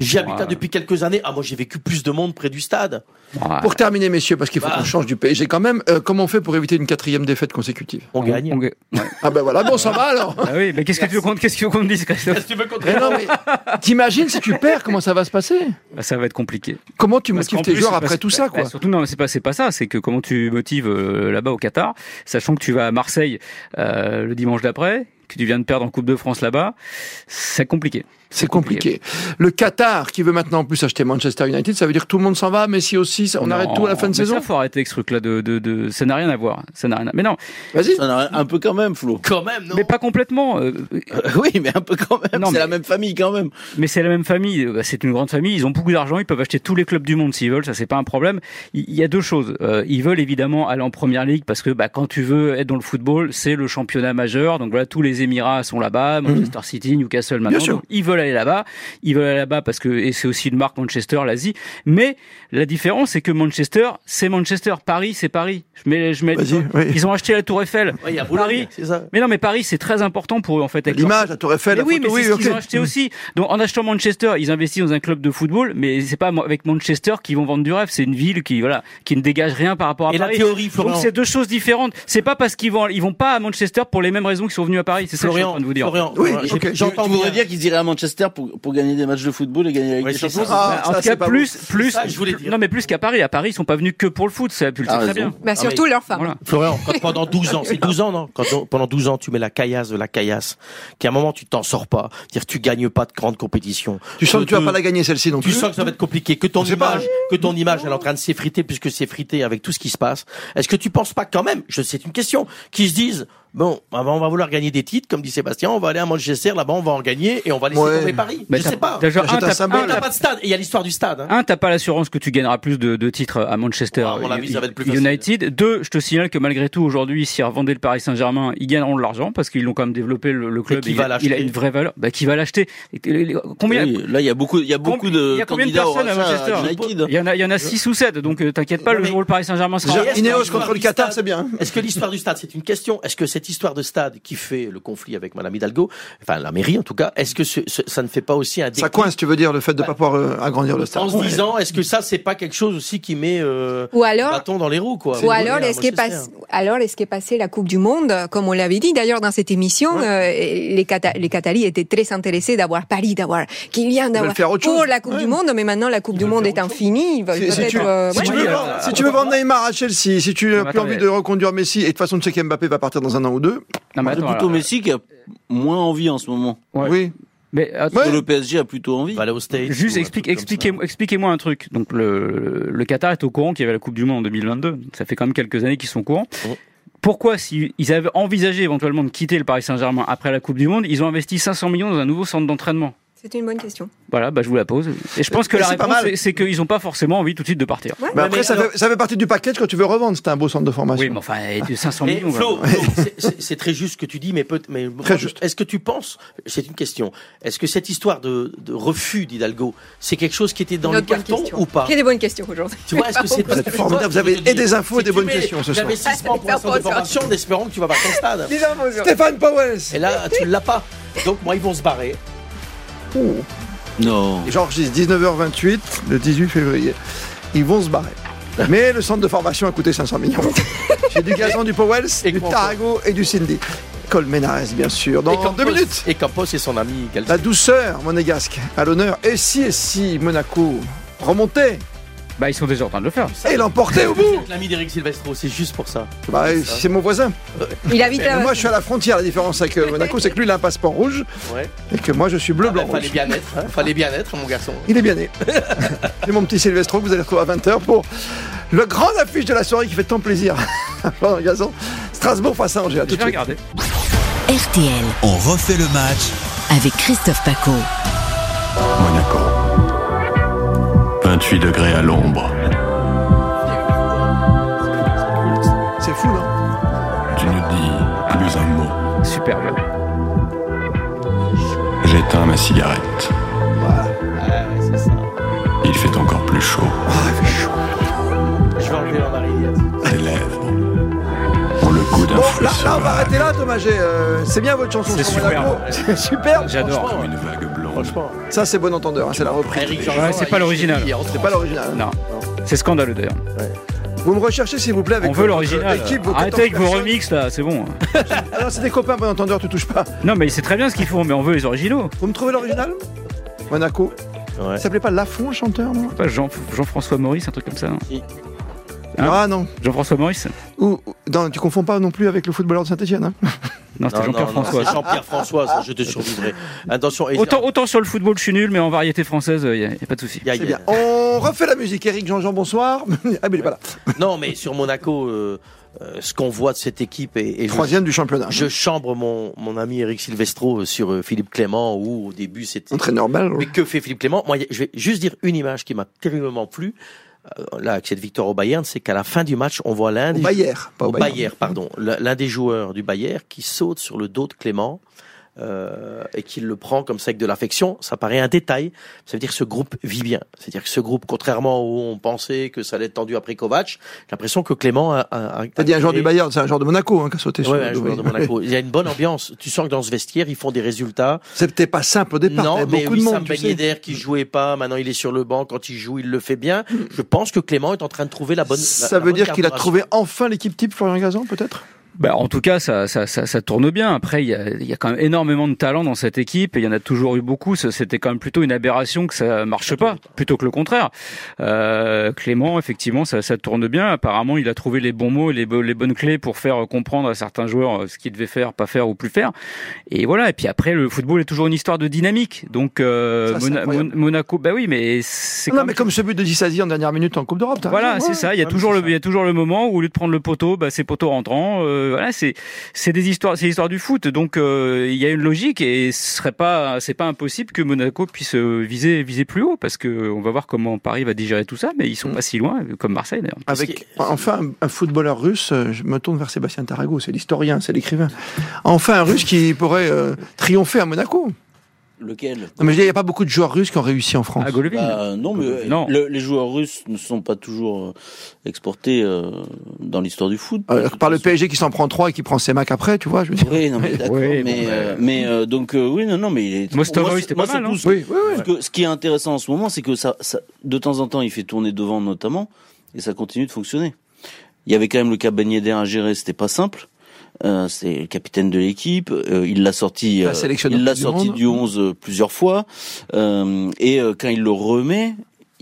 J'y habite là depuis quelques années. Ah, moi, j'ai vécu plus de monde près du stade. Ouais. Pour terminer, messieurs, parce qu'il faut Bah. qu'on change du PSG quand même, euh, comment on fait pour éviter une quatrième défaite consécutive On gagne. On- ouais. Ah ben voilà, bon, ça va alors Ah oui, mais qu'est-ce que tu veux qu'on qu'est-ce que tu veux qu'on te dise, Christophe Tu veux qu'on te t'imagines si tu perds, comment ça va se passer Bah, Ça va être compliqué. Comment tu motives tes plus, joueurs après pas- tout ça, quoi bah, Surtout, non, mais c'est pas, c'est pas ça. C'est que comment tu motives euh, là-bas au Qatar, sachant que tu vas à Marseille euh, le dimanche d'après, que tu viens de perdre en Coupe de France là-bas, c'est compliqué. C'est compliqué. Le Qatar qui veut maintenant en plus acheter Manchester United, ça veut dire que tout le monde s'en va, Messi aussi, on Non, arrête tout à la fin de mais saison Ça, faut arrêter avec ce truc-là de, de, de, ça n'a rien à voir. Ça n'a rien à... Mais non, Vas-y. Ça n'a rien- un peu quand même, Flo. Quand même, non mais pas complètement. euh, Euh, oui, mais un peu quand même. C'est mais- la même famille quand même. Mais c'est la même famille, euh, bah, c'est une grande famille, ils ont beaucoup d'argent, ils peuvent acheter tous les clubs du monde s'ils veulent, ça c'est pas un problème. Il y a deux choses, ils veulent évidemment aller en première ligue parce que bah, quand tu veux être dans le football, c'est le championnat majeur, donc voilà tous les Émirats sont là-bas, Manchester City, Newcastle maintenant, Bien sûr. Donc, ils veulent aller là-bas, ils veulent aller là-bas parce que et c'est aussi une marque Manchester, l'Asie. Mais la différence c'est que Manchester, c'est Manchester, Paris c'est Paris. Je mets, je mets. Vas-y, oui. Ils ont acheté la Tour Eiffel. Ouais, il y a Boulogne, Paris, c'est ça. mais non, mais Paris c'est très important pour eux en fait. leur- L'image, la Tour Eiffel, mais la oui, photo, mais oui, c'est ce ok. qu'ils ont acheté aussi. Donc, en achetant Manchester, ils investissent dans un club de football, mais c'est pas avec Manchester qu'ils vont vendre du rêve. C'est une ville qui, voilà, qui ne dégage rien par rapport à Et la Paris. théorie, Florian. Donc, c'est deux choses différentes. C'est pas parce qu'ils vont, ils vont pas à Manchester pour les mêmes raisons qu'ils sont venus à Paris. C'est ça que je suis en train de vous dire. Florian, Oui, Florian, ok. j'ai- j'entends tu voudrais bien. dire qu'ils iraient à Manchester pour, pour gagner des matchs de football et gagner avec Ouais, des c'est champions ça. Ah, en tout c'est cas, plus, plus, ça je voulais dire. non, mais plus qu'à Paris. À Paris, ils sont pas venus que pour le foot. Ça, tu le sais Ah, très bien. Bah, surtout leurs femmes. Voilà. Florian, quand pendant 12 ans, c'est 12 ans, non? Quand on- pendant 12 ans, tu mets la caillasse de la caillasse, qu'à un moment, tu t'en sors pas, dire tu gagnes pas de grandes compétitions. Tu sens que tu vas pas la gagner celle-ci non Tu sens que ça va être compliqué, que ton image, que ton image, elle est en train de s'effriter puisque c'est frité avec tout ce qui se passe. Est-ce que tu penses pas quand même, je c'est une question, qu'ils se disent, bon, ah ben, on va vouloir gagner des titres, comme dit Sébastien, on va aller à Manchester, là-bas, on va en gagner et on va laisser Ouais. tomber Paris. Mais je sais pas. Déjà, un, t'as- pas de stade, il y a l'histoire du stade. hein. Un, t'as pas l'assurance que tu gagneras plus de, de titres à Manchester Ouais, à mon avis, ça va être plus facile. United. Deux, je te signale que malgré tout, aujourd'hui, s'ils revendaient le Paris Saint-Germain, ils gagneront de l'argent parce qu'ils l'ont quand même développé le, le club. qui il, va a, l'acheter il a une vraie valeur. Bah, qui va l'acheter Combien Oui, là, il y a beaucoup, il y a beaucoup de y a de candidats personnes à Manchester. Il y en a, il y en a six ou sept. Donc, euh, t'inquiète pas, le jour où le Paris Saint-Germain sera. Ineos contre le Qatar, c'est bien. Est-ce que l'histoire du stade, c'est une question? Est-ce que cette histoire de stade qui fait le conflit avec Madame Hidalgo, enfin la mairie en tout cas, est-ce que ce- ce- ça ne fait pas aussi un Ça déclic coince, tu veux dire, le fait de ne pas pouvoir euh, agrandir le stade. en se disant, est-ce que ça c'est pas quelque chose aussi qui met euh, Ou alors- bâton dans les roues quoi Ou alors, est-ce qu'est passé, alors, est-ce qu'est passé la Coupe du Monde, comme on l'avait dit d'ailleurs dans cette émission, euh, les, Cata les Qataris étaient très intéressés d'avoir Paris, d'avoir Kylian, d'avoir pour chose. la Coupe Ouais. du Monde, mais maintenant la Coupe du Monde est infinie, Si, si tu, euh, si ouais. tu veux vendre, si tu veux vendre Neymar à Chelsea, si tu n'as plus envie de reconduire Messi, et de toute façon tu sais qu'Mbappé va partir dans un an ou deux, Non, mais C'est attends, plutôt alors, Messi qui a moins envie en ce moment. Ouais. oui. Mais attends, Ouais. Que le PSG a plutôt envie. Aller au States Juste ou un explique, truc comme expliquez, expliquez-moi un truc. Donc le, le Qatar est au courant qu'il y avait la Coupe du Monde en 2022. Donc, Ça fait quand même quelques années qu'ils sont au courant. Mhm. Pourquoi, s'ils avaient envisagé éventuellement de quitter le Paris Saint-Germain après la Coupe du Monde, ils ont investi 500 millions dans un nouveau centre d'entraînement? C'est une bonne question. Voilà, bah, je vous la pose. Et je pense que Mais la c'est pas réponse, mal. c'est- c'est qu'ils n'ont pas forcément envie tout de suite de partir. Ouais. Après, mais ça, alors- fait, ça fait partie du package quand tu veux revendre. C'était un beau centre de formation. Oui, mais enfin, et de 500 Mais millions. Flo, voilà. Flo, c'est- c'est- c'est très juste ce que tu dis, mais peut mais. Est-ce que tu penses, c'est une question, est-ce que cette histoire de, de refus d'Hidalgo, c'est quelque chose qui était dans le carton question. ou pas Il y a des bonnes questions aujourd'hui. Tu vois, est-ce que c'est Vous formidable, vous avez et des infos et des bonnes questions ce soir. L'investissement pour un centre de formation en espérant que tu vas voir ton stade. Stéphane Powell Et là, tu l'as pas. Donc, moi, ils vont se barrer. Non. J'enregistre 19h28, le 18 février. Ils vont se barrer. Mais le centre de formation a coûté 500 millions. J'ai du gazon, du Powells, Et du. Tarago et du Cindy. Colmenares, bien sûr. et Dans Campos, deux minutes. Et Campos et son ami Galtier. La douceur monégasque à l'honneur. Et si, et si Monaco remontait Bah, ils sont déjà en train de le faire. et l'emportait au bout L'ami d'Eric Silvestro, c'est juste pour ça. bah, C'est mon voisin. Il habite là. moi, je suis à la frontière. La différence avec euh, Monaco, c'est que lui, il a un passeport rouge Ouais. et que moi, je suis bleu, Ah, bah, blanc, fallait rouge. bien être, hein, fallait bien être, mon garçon. Il est bien né. C'est mon petit Silvestro que vous allez retrouver à 20h pour le grand affiche de la soirée qui fait tant plaisir à. Strasbourg face à Angers. À tout de suite. regarder. RTL, On refait le match avec Christophe Paco. Monaco. 28 degrés à l'ombre. C'est fou, non Tu ne dis plus un mot. Superbe. J'éteins ma cigarette. Ouais, c'est ça. Il fait encore plus chaud. Je vais enlever ma marinière. Tes lèvres ont le goût d'un Bon, là, là, on va arrêter là, Thomas. Euh, c'est bien votre chanson C'est sur superbe. C'est super. J'adore. Comme une vague blonde. Franchement. Ça, c'est bon entendeur. hein, c'est la reprise. Eric Ouais, Jean-Jean, c'est pas l'original. C'est pas l'original. Non. C'est scandaleux d'ailleurs. Vous me recherchez, s'il vous plaît, avec On veut l'original. Arrêtez 14 avec vos remixes là, c'est bon. Ah non, c'est des copains, bon entendeur, tu touches pas. Non, mais c'est très bien ce qu'ils font, mais on veut les originaux. Vous me trouvez l'original Monaco. Ouais. Ça s'appelait pas Lafont, le chanteur, non Pas Jean, Jean-François Maurice, un truc comme ça. non Hein Ah non. Jean-François Maurice Ou, ou- non, tu confonds pas non plus avec le footballeur de Saint-Etienne. Hein Non, c'était Jean-Pierre François. Jean-Pierre François, ça, je te survivrai. Attention, et- Autant, autant sur le football, je suis nul, mais en variété française, il n'y a, y a pas de souci. On refait la musique. Eric Jean-Jean, bonsoir. ah, mais il est pas là. Non, mais sur Monaco, euh, euh, ce qu'on voit de cette équipe et, et je- Troisième du championnat. Je chambre mon, mon ami Eric Silvestro euh, sur euh, Philippe Clément où au début c'était. Entraîneur belge. Mais que fait Philippe Clément? Moi, je vais juste dire une image qui m'a terriblement plu. Euh, là, avec cette victoire au Bayern, c'est qu'à la fin du match, on voit l'un des Bayer, pas au au Bayern. Bayer, pardon, l'un des joueurs du Bayer qui saute sur le dos de Clément. Euh, et qu'il le prend comme ça avec de l'affection, ça paraît un détail. Ça veut dire que ce groupe vit bien. C'est-à-dire que ce groupe, contrairement où on pensait que ça allait être tendu après Kovac, j'ai l'impression que Clément a. a, a- T'as dit un joueur du Bayern, c'est un joueur de Monaco hein, qui a sauté sur Ouais, un joueur de Monaco. Il y a une bonne ambiance. Tu sens que dans ce vestiaire, ils font des résultats. C'était pas simple au départ. Non, mais beaucoup de monde. tu sais. Qui jouait pas, maintenant il est sur le banc. Quand il joue, il le fait bien. Je pense que Clément est en train de trouver la bonne. Ça la veut bonne dire qu'il a trouvé enfin l'équipe type Florian Gazan, peut-être? Bah, en tout cas, ça, ça, ça, ça tourne bien. Après, il y a, y a quand même énormément de talent dans cette équipe et il y en a toujours eu beaucoup. C'était quand même plutôt une aberration que ça marche pas, plutôt que le contraire. Euh, Clément, effectivement, ça, ça tourne bien. Apparemment, il a trouvé les bons mots et les, les bonnes clés pour faire comprendre à certains joueurs euh, ce qu'ils devaient faire, pas faire ou plus faire. Et voilà. Et puis après, le football est toujours une histoire de dynamique. Donc euh, Mona- Monaco, bah oui, mais c'est Non, mais comme ce but de Dissasi en dernière minute en Coupe d'Europe. voilà, c'est ça. Il y a Ouais, toujours mais le, c'est il y a toujours le moment où au lieu de prendre le poteau, bah, c'est poteau rentrant. Euh, voilà, c'est, c'est des histoires, c'est l'histoire du foot. Donc euh, il y a une logique et ce serait pas, c'est pas impossible que Monaco puisse euh, viser, viser plus haut parce que on va voir comment Paris va digérer tout ça, mais ils sont Mm. pas si loin, comme Marseille d'ailleurs. Avec enfin un, un footballeur russe, euh, je me tourne vers Sébastien Tarago, c'est l'historien, c'est l'écrivain. Enfin un russe qui pourrait euh, triompher à Monaco. Lequel Non, mais je dis, il n'y a pas beaucoup de joueurs russes qui ont réussi en France. Ah, Golovin. Bah, non, mais euh, Non. le- les joueurs russes ne sont pas toujours euh, exportés euh, dans l'histoire du foot. Euh, par le PSG qui s'en prend trois et qui prend ses macs après, tu vois, je veux dire. Oui, non, mais d'accord. Oui, mais bon, euh, mais euh, donc euh, oui, non, non, mais il est. Mostovoy, moi, c'était moi, pas c'est mal, tout hein. ce- Oui, oui, oui. parce que ce qui est intéressant en ce moment, c'est que ça, ça, de temps en temps, il fait tourner devant notamment, et ça continue de fonctionner. Il y avait quand même le cas Ben Yedder à gérer, c'était pas simple. Euh, c'est le capitaine de l'équipe. euh, il l'a sorti, euh, il l'a du sorti monde. du 11 euh, plusieurs fois. Euh, et euh, quand il le remet,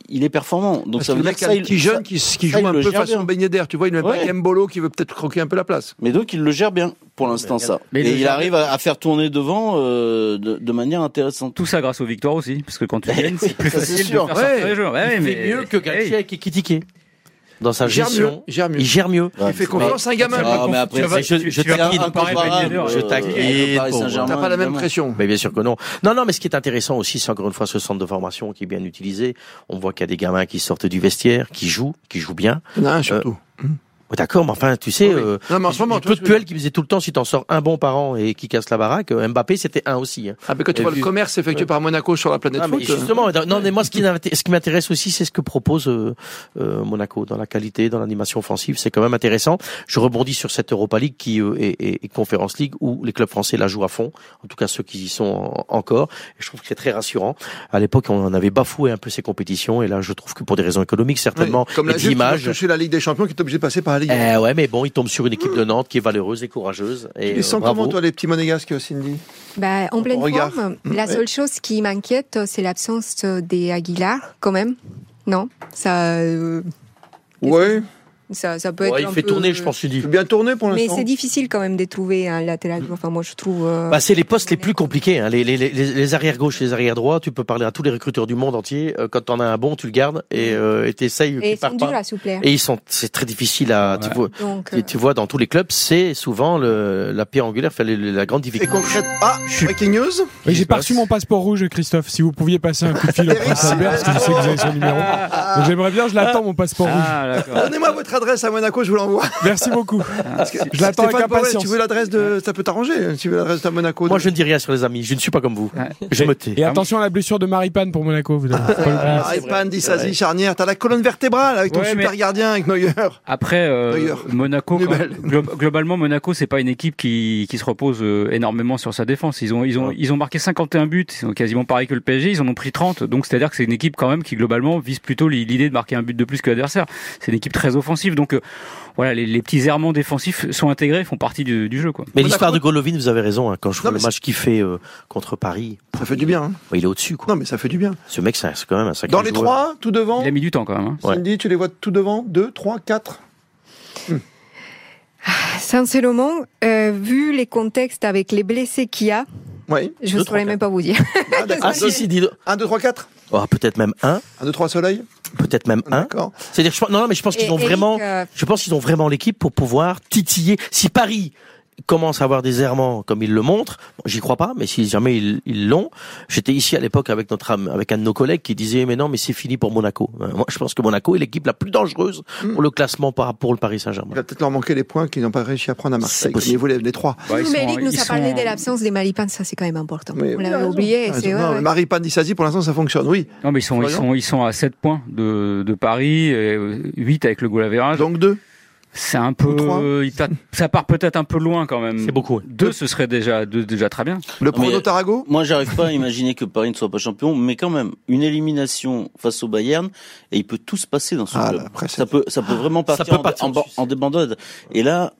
il est performant. Donc Parce ça veut dire que un ça, il- petit ça- jeune qui, qui ça, joue un le peu façon. Ben Yedder, tu vois, il ne met Ouais. pas Mbolo qui veut peut-être croquer un peu la place. Mais donc il le gère bien pour l'instant ça. Mais il et il arrive à, à faire tourner devant euh, de, de manière intéressante. Tout ça grâce aux victoires aussi, parce que quand tu gagnes, c'est plus Ça, c'est facile de sûr. faire sortir Ouais. les joueurs. Ouais, il mais fait mieux que Galtier Hey. qui est critiqué. Dans sa Il gère gestion. mieux, il gère mieux. Il gère mieux. Il fait confiance à un gamin. Ah, mais après, vas- je vas taquine, je euh, taquine T'as pas la même pression. Mais bien sûr que non. Non, non, mais ce qui est intéressant aussi, c'est encore une fois ce centre de formation qui est bien utilisé. On voit qu'il y a des gamins qui sortent du vestiaire, qui jouent, qui jouent bien. Il y en D'accord, mais enfin, tu sais, Oui. euh, Non, mais en ce moment, peu de que- Puel qui faisait tout le temps, si t'en sors un bon par an et qui casse la baraque, euh, Mbappé c'était un aussi. Hein. Ah, mais quand tu Et vois le commerce effectué par Monaco sur la planète Ah, mais foot. euh, justement, non, mais moi ce qui, m'inté- ce qui m'intéresse aussi, c'est ce que propose euh, euh, Monaco dans la qualité, dans l'animation offensive. C'est quand même intéressant. Je rebondis sur cette Europa League qui euh, est, est, est Conference League où les clubs français la jouent à fond. En tout cas, ceux qui y sont en- encore. Et je trouve que c'est très rassurant. À l'époque, on en avait bafoué un peu ces compétitions, et là, je trouve que pour des raisons économiques, certainement, oui, comme et la d'image. Ligue des Champions qui est obligé de passer par la Ligue. Eh ouais, mais bon, il tombe sur une équipe de Nantes qui est valeureuse et courageuse. Et Ils sont euh, comment, toi, les petits monégasques, Cindy? Bah, en pleine regard. forme. La Ouais. seule chose qui m'inquiète, c'est l'absence des Aguilar, quand même. Non, ça, euh, Ouais. Ça, ça peut Ouais, être il un fait peu- tourner, je pense, tu dis. Bien tourné pour Mais l'instant. c'est difficile quand même de trouver un latéral. Enfin, moi, je trouve. euh, Bah, c'est les postes les plus compliqués. Hein. Les, les, les, les arrières gauche, les arrières droits. Tu peux parler à tous les recruteurs du monde entier. Euh, Quand t'en as un bon, tu le gardes et euh, et t'essayes. et ils sont durs à soupler. Et ils sont, c'est très difficile à. Tu Ouais. vois, Donc, et tu vois dans tous les clubs, c'est souvent le, la pierre angulaire, enfin, la grande Et difficulté. concrète. Ah, breaking news Oui, j'ai pas reçu mon passeport rouge, Christophe. Si vous pouviez passer un coup de fil au Eric, Prince Albert, parce que je sais que vous avez son numéro. Donc, J'aimerais bien, je l'attends, mon passeport rouge. Ah, d'accord. Donnez-moi votre adresse à Monaco, je vous l'envoie. Merci beaucoup. Que- Je l'attends avec impatience. Tu veux l'adresse de. Ça peut t'arranger, hein, si tu veux l'adresse de Monaco. Moi, je ne dis rien sur les amis. Je ne suis pas comme vous. Je me tais. Et attention à la blessure de Maripane pour Monaco. Vous. Ah, Ipan, Dissasi, charnière. T'as la colonne vertébrale avec ton Ouais, super mais- gardien, avec Neuer. Après, euh. Monaco, glo- globalement, Monaco, c'est pas une équipe qui, qui se repose euh, énormément sur sa défense. Ils ont, ils ont, ils ont marqué 51 buts, ils sont quasiment pareil que le PSG, ils en ont pris 30. Donc, c'est-à-dire que c'est une équipe quand même qui globalement vise plutôt l'idée de marquer un but de plus que l'adversaire. C'est une équipe très offensive. Donc, euh, voilà, les, les petits errements défensifs sont intégrés, font partie du, du jeu, quoi. Mais l'histoire de Golovin, vous avez raison. Hein, quand je vois le match qu'il fait euh, contre Paris, Ça fait du bien. hein. il est au-dessus. Quoi. Non, mais ça fait du bien. Ce mec, c'est quand même un sacré Dans les joueur. trois, tout devant. Il a mis du temps quand même. hein. Ouais. Cindy, tu les vois tout devant? Deux, trois, quatre Sincèrement, euh, vu les contextes avec les blessés qu'il y a, Oui. je ne saurais même pas vous dire. Ah, d'accord. Ah si, si, dis Un, deux, trois, quatre oh, Peut-être même un. Un, deux, trois, soleil Peut-être même un. D'accord. C'est-à-dire, je pense- non, non, mais je pense qu'ils ont Eric, vraiment, euh, je pense qu'ils ont vraiment l'équipe pour pouvoir titiller. Si Paris commence à avoir des errements comme il le montre, bon, j'y crois pas, mais si jamais ils ils l'ont, j'étais ici à l'époque avec notre avec un de nos collègues qui disait mais non mais c'est fini pour Monaco. Euh, Moi je pense que Monaco est l'équipe la plus dangereuse Hmm. pour le classement par rapport au Paris Il Saint-Germain. va peut-être leur manquer les points qu'ils n'ont pas réussi à prendre à Marseille. possible. Ils voulaient les trois. Bah, ils mais sont- Eric nous ils a parlé de l'absence des Malipans, ça c'est quand même important. Mais- On l'avait oublié. Ah, ouais, ouais. Dissasi, pour l'instant, ça fonctionne. Oui. Non, mais ils sont, ils sont, ils sont à 7 points de, de Paris, et 8 avec le goal. Donc deux. C'est un peu, ça part peut-être un peu loin quand même. C'est beaucoup. Deux, ce serait déjà, deux, déjà très bien. Le prono Tarago Moi, j'arrive pas à imaginer que Paris ne soit pas champion, mais quand même, une élimination face au Bayern, et il peut tout se passer dans ce Ah, club. là, après, c'est- ça peut, ça peut vraiment Ça partir, peut partir en, en en débandade. Et là,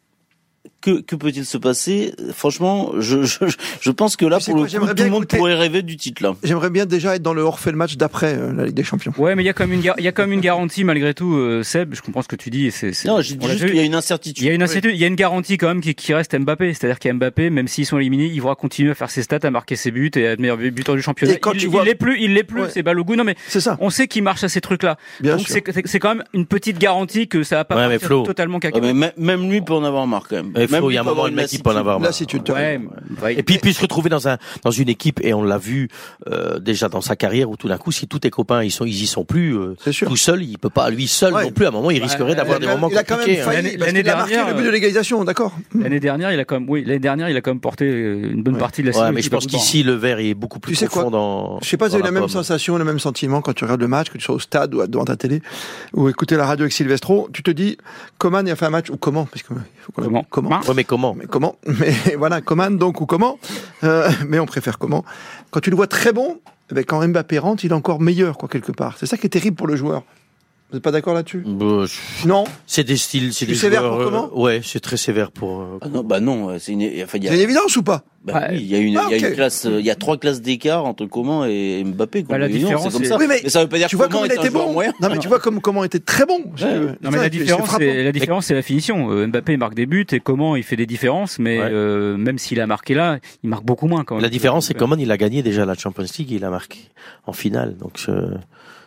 que, que peut-il se passer? Franchement, je, je, je pense que là, pour quoi, le coup, tout le monde écouter- pourrait rêver du titre là. J'aimerais bien déjà être dans le hors-fait le match d'après euh, la Ligue des Champions. Ouais, mais il y a quand même une, gar- il y a quand même une garantie malgré tout, euh, Seb. Je comprends ce que tu dis. et c'est, c'est- Non, j'ai dit juste qu'il y a une Il y incertitude. a une incertitude, il y a une garantie quand même qui, qui reste Mbappé. C'est-à-dire qu'à Mbappé, même s'ils sont éliminés, il va continuer à faire ses stats, à marquer ses buts et à être meilleur buteur du championnat. Et quand il, tu il vois- l'est plus, il l'est plus, Ouais. c'est Balogun. Non, mais C'est ça. on sait qu'il marche à ces trucs-là. Bien Donc sûr. c'est, c'est- c'est quand même une petite garantie que ça va pas Ouais, mais partir Flo. totalement mais même- même lui peut en avoir marre quand même. Même faut, il y a un moment, une mec, il peut en avoir marre. Lassitude, tu as Ouais, ouais. Et puis il peut se retrouver dans un dans une équipe et on l'a vu euh, déjà dans sa carrière où tout d'un coup si tous tes copains ils sont ils y sont plus euh, sûr. tout seul il peut pas lui seul Ouais. non plus à un moment il risquerait d'avoir des a, moments il a quand même compliqués, hein. L'année- parce l'année qu'il a marqué dernière, le but de euh, l'égalisation, d'accord L'année dernière, il a quand même, oui, l'année dernière, il a quand même porté euh, une bonne partie de la Ouais, saison. mais je pense qu'ici le verre est beaucoup plus Tu sais quoi profond dans Je sais pas si vous avez la même sensation, le même sentiment quand tu regardes le match, que tu sois au stade ou devant ta télé, ou écouter la radio avec Silvestro, tu te dis, Coman il a fait un match, ou comment? Parce que, il faut qu'on- Comment? Comment Ouais, mais comment mais comment Mais voilà, Coman donc ou comment Euh, Mais on préfère comment Quand tu le vois très bon, eh quand Mbappé rentre, il est encore meilleur quoi quelque part. C'est ça qui est terrible pour le joueur. Vous n'êtes pas d'accord là-dessus? Bah, je- Non C'est des styles, c'est sévère joueurs, pour euh, comment? Ouais, c'est très sévère pour. euh, Ah non, bah non, c'est une, enfin, il y a, C'est une évidence ou pas? Bah oui, il y a une, il y a Ah, une classe, euh, il y a trois classes d'écart entre Coman et Mbappé. quoi. Bah, la différence, c'est comme ça. Oui, mais mais, ça veut pas dire Tu que vois Coman comme il était bon moyen. Non mais tu vois comme comment il était très bon. Non mais la différence, c'est la différence, c'est la finition. Euh, Mbappé marque des buts et comment il fait des différences, mais Ouais. euh, même s'il a marqué là, il marque beaucoup moins quand même. La différence, c'est Coman, il a gagné déjà la Champions League, il a marqué en finale. Donc,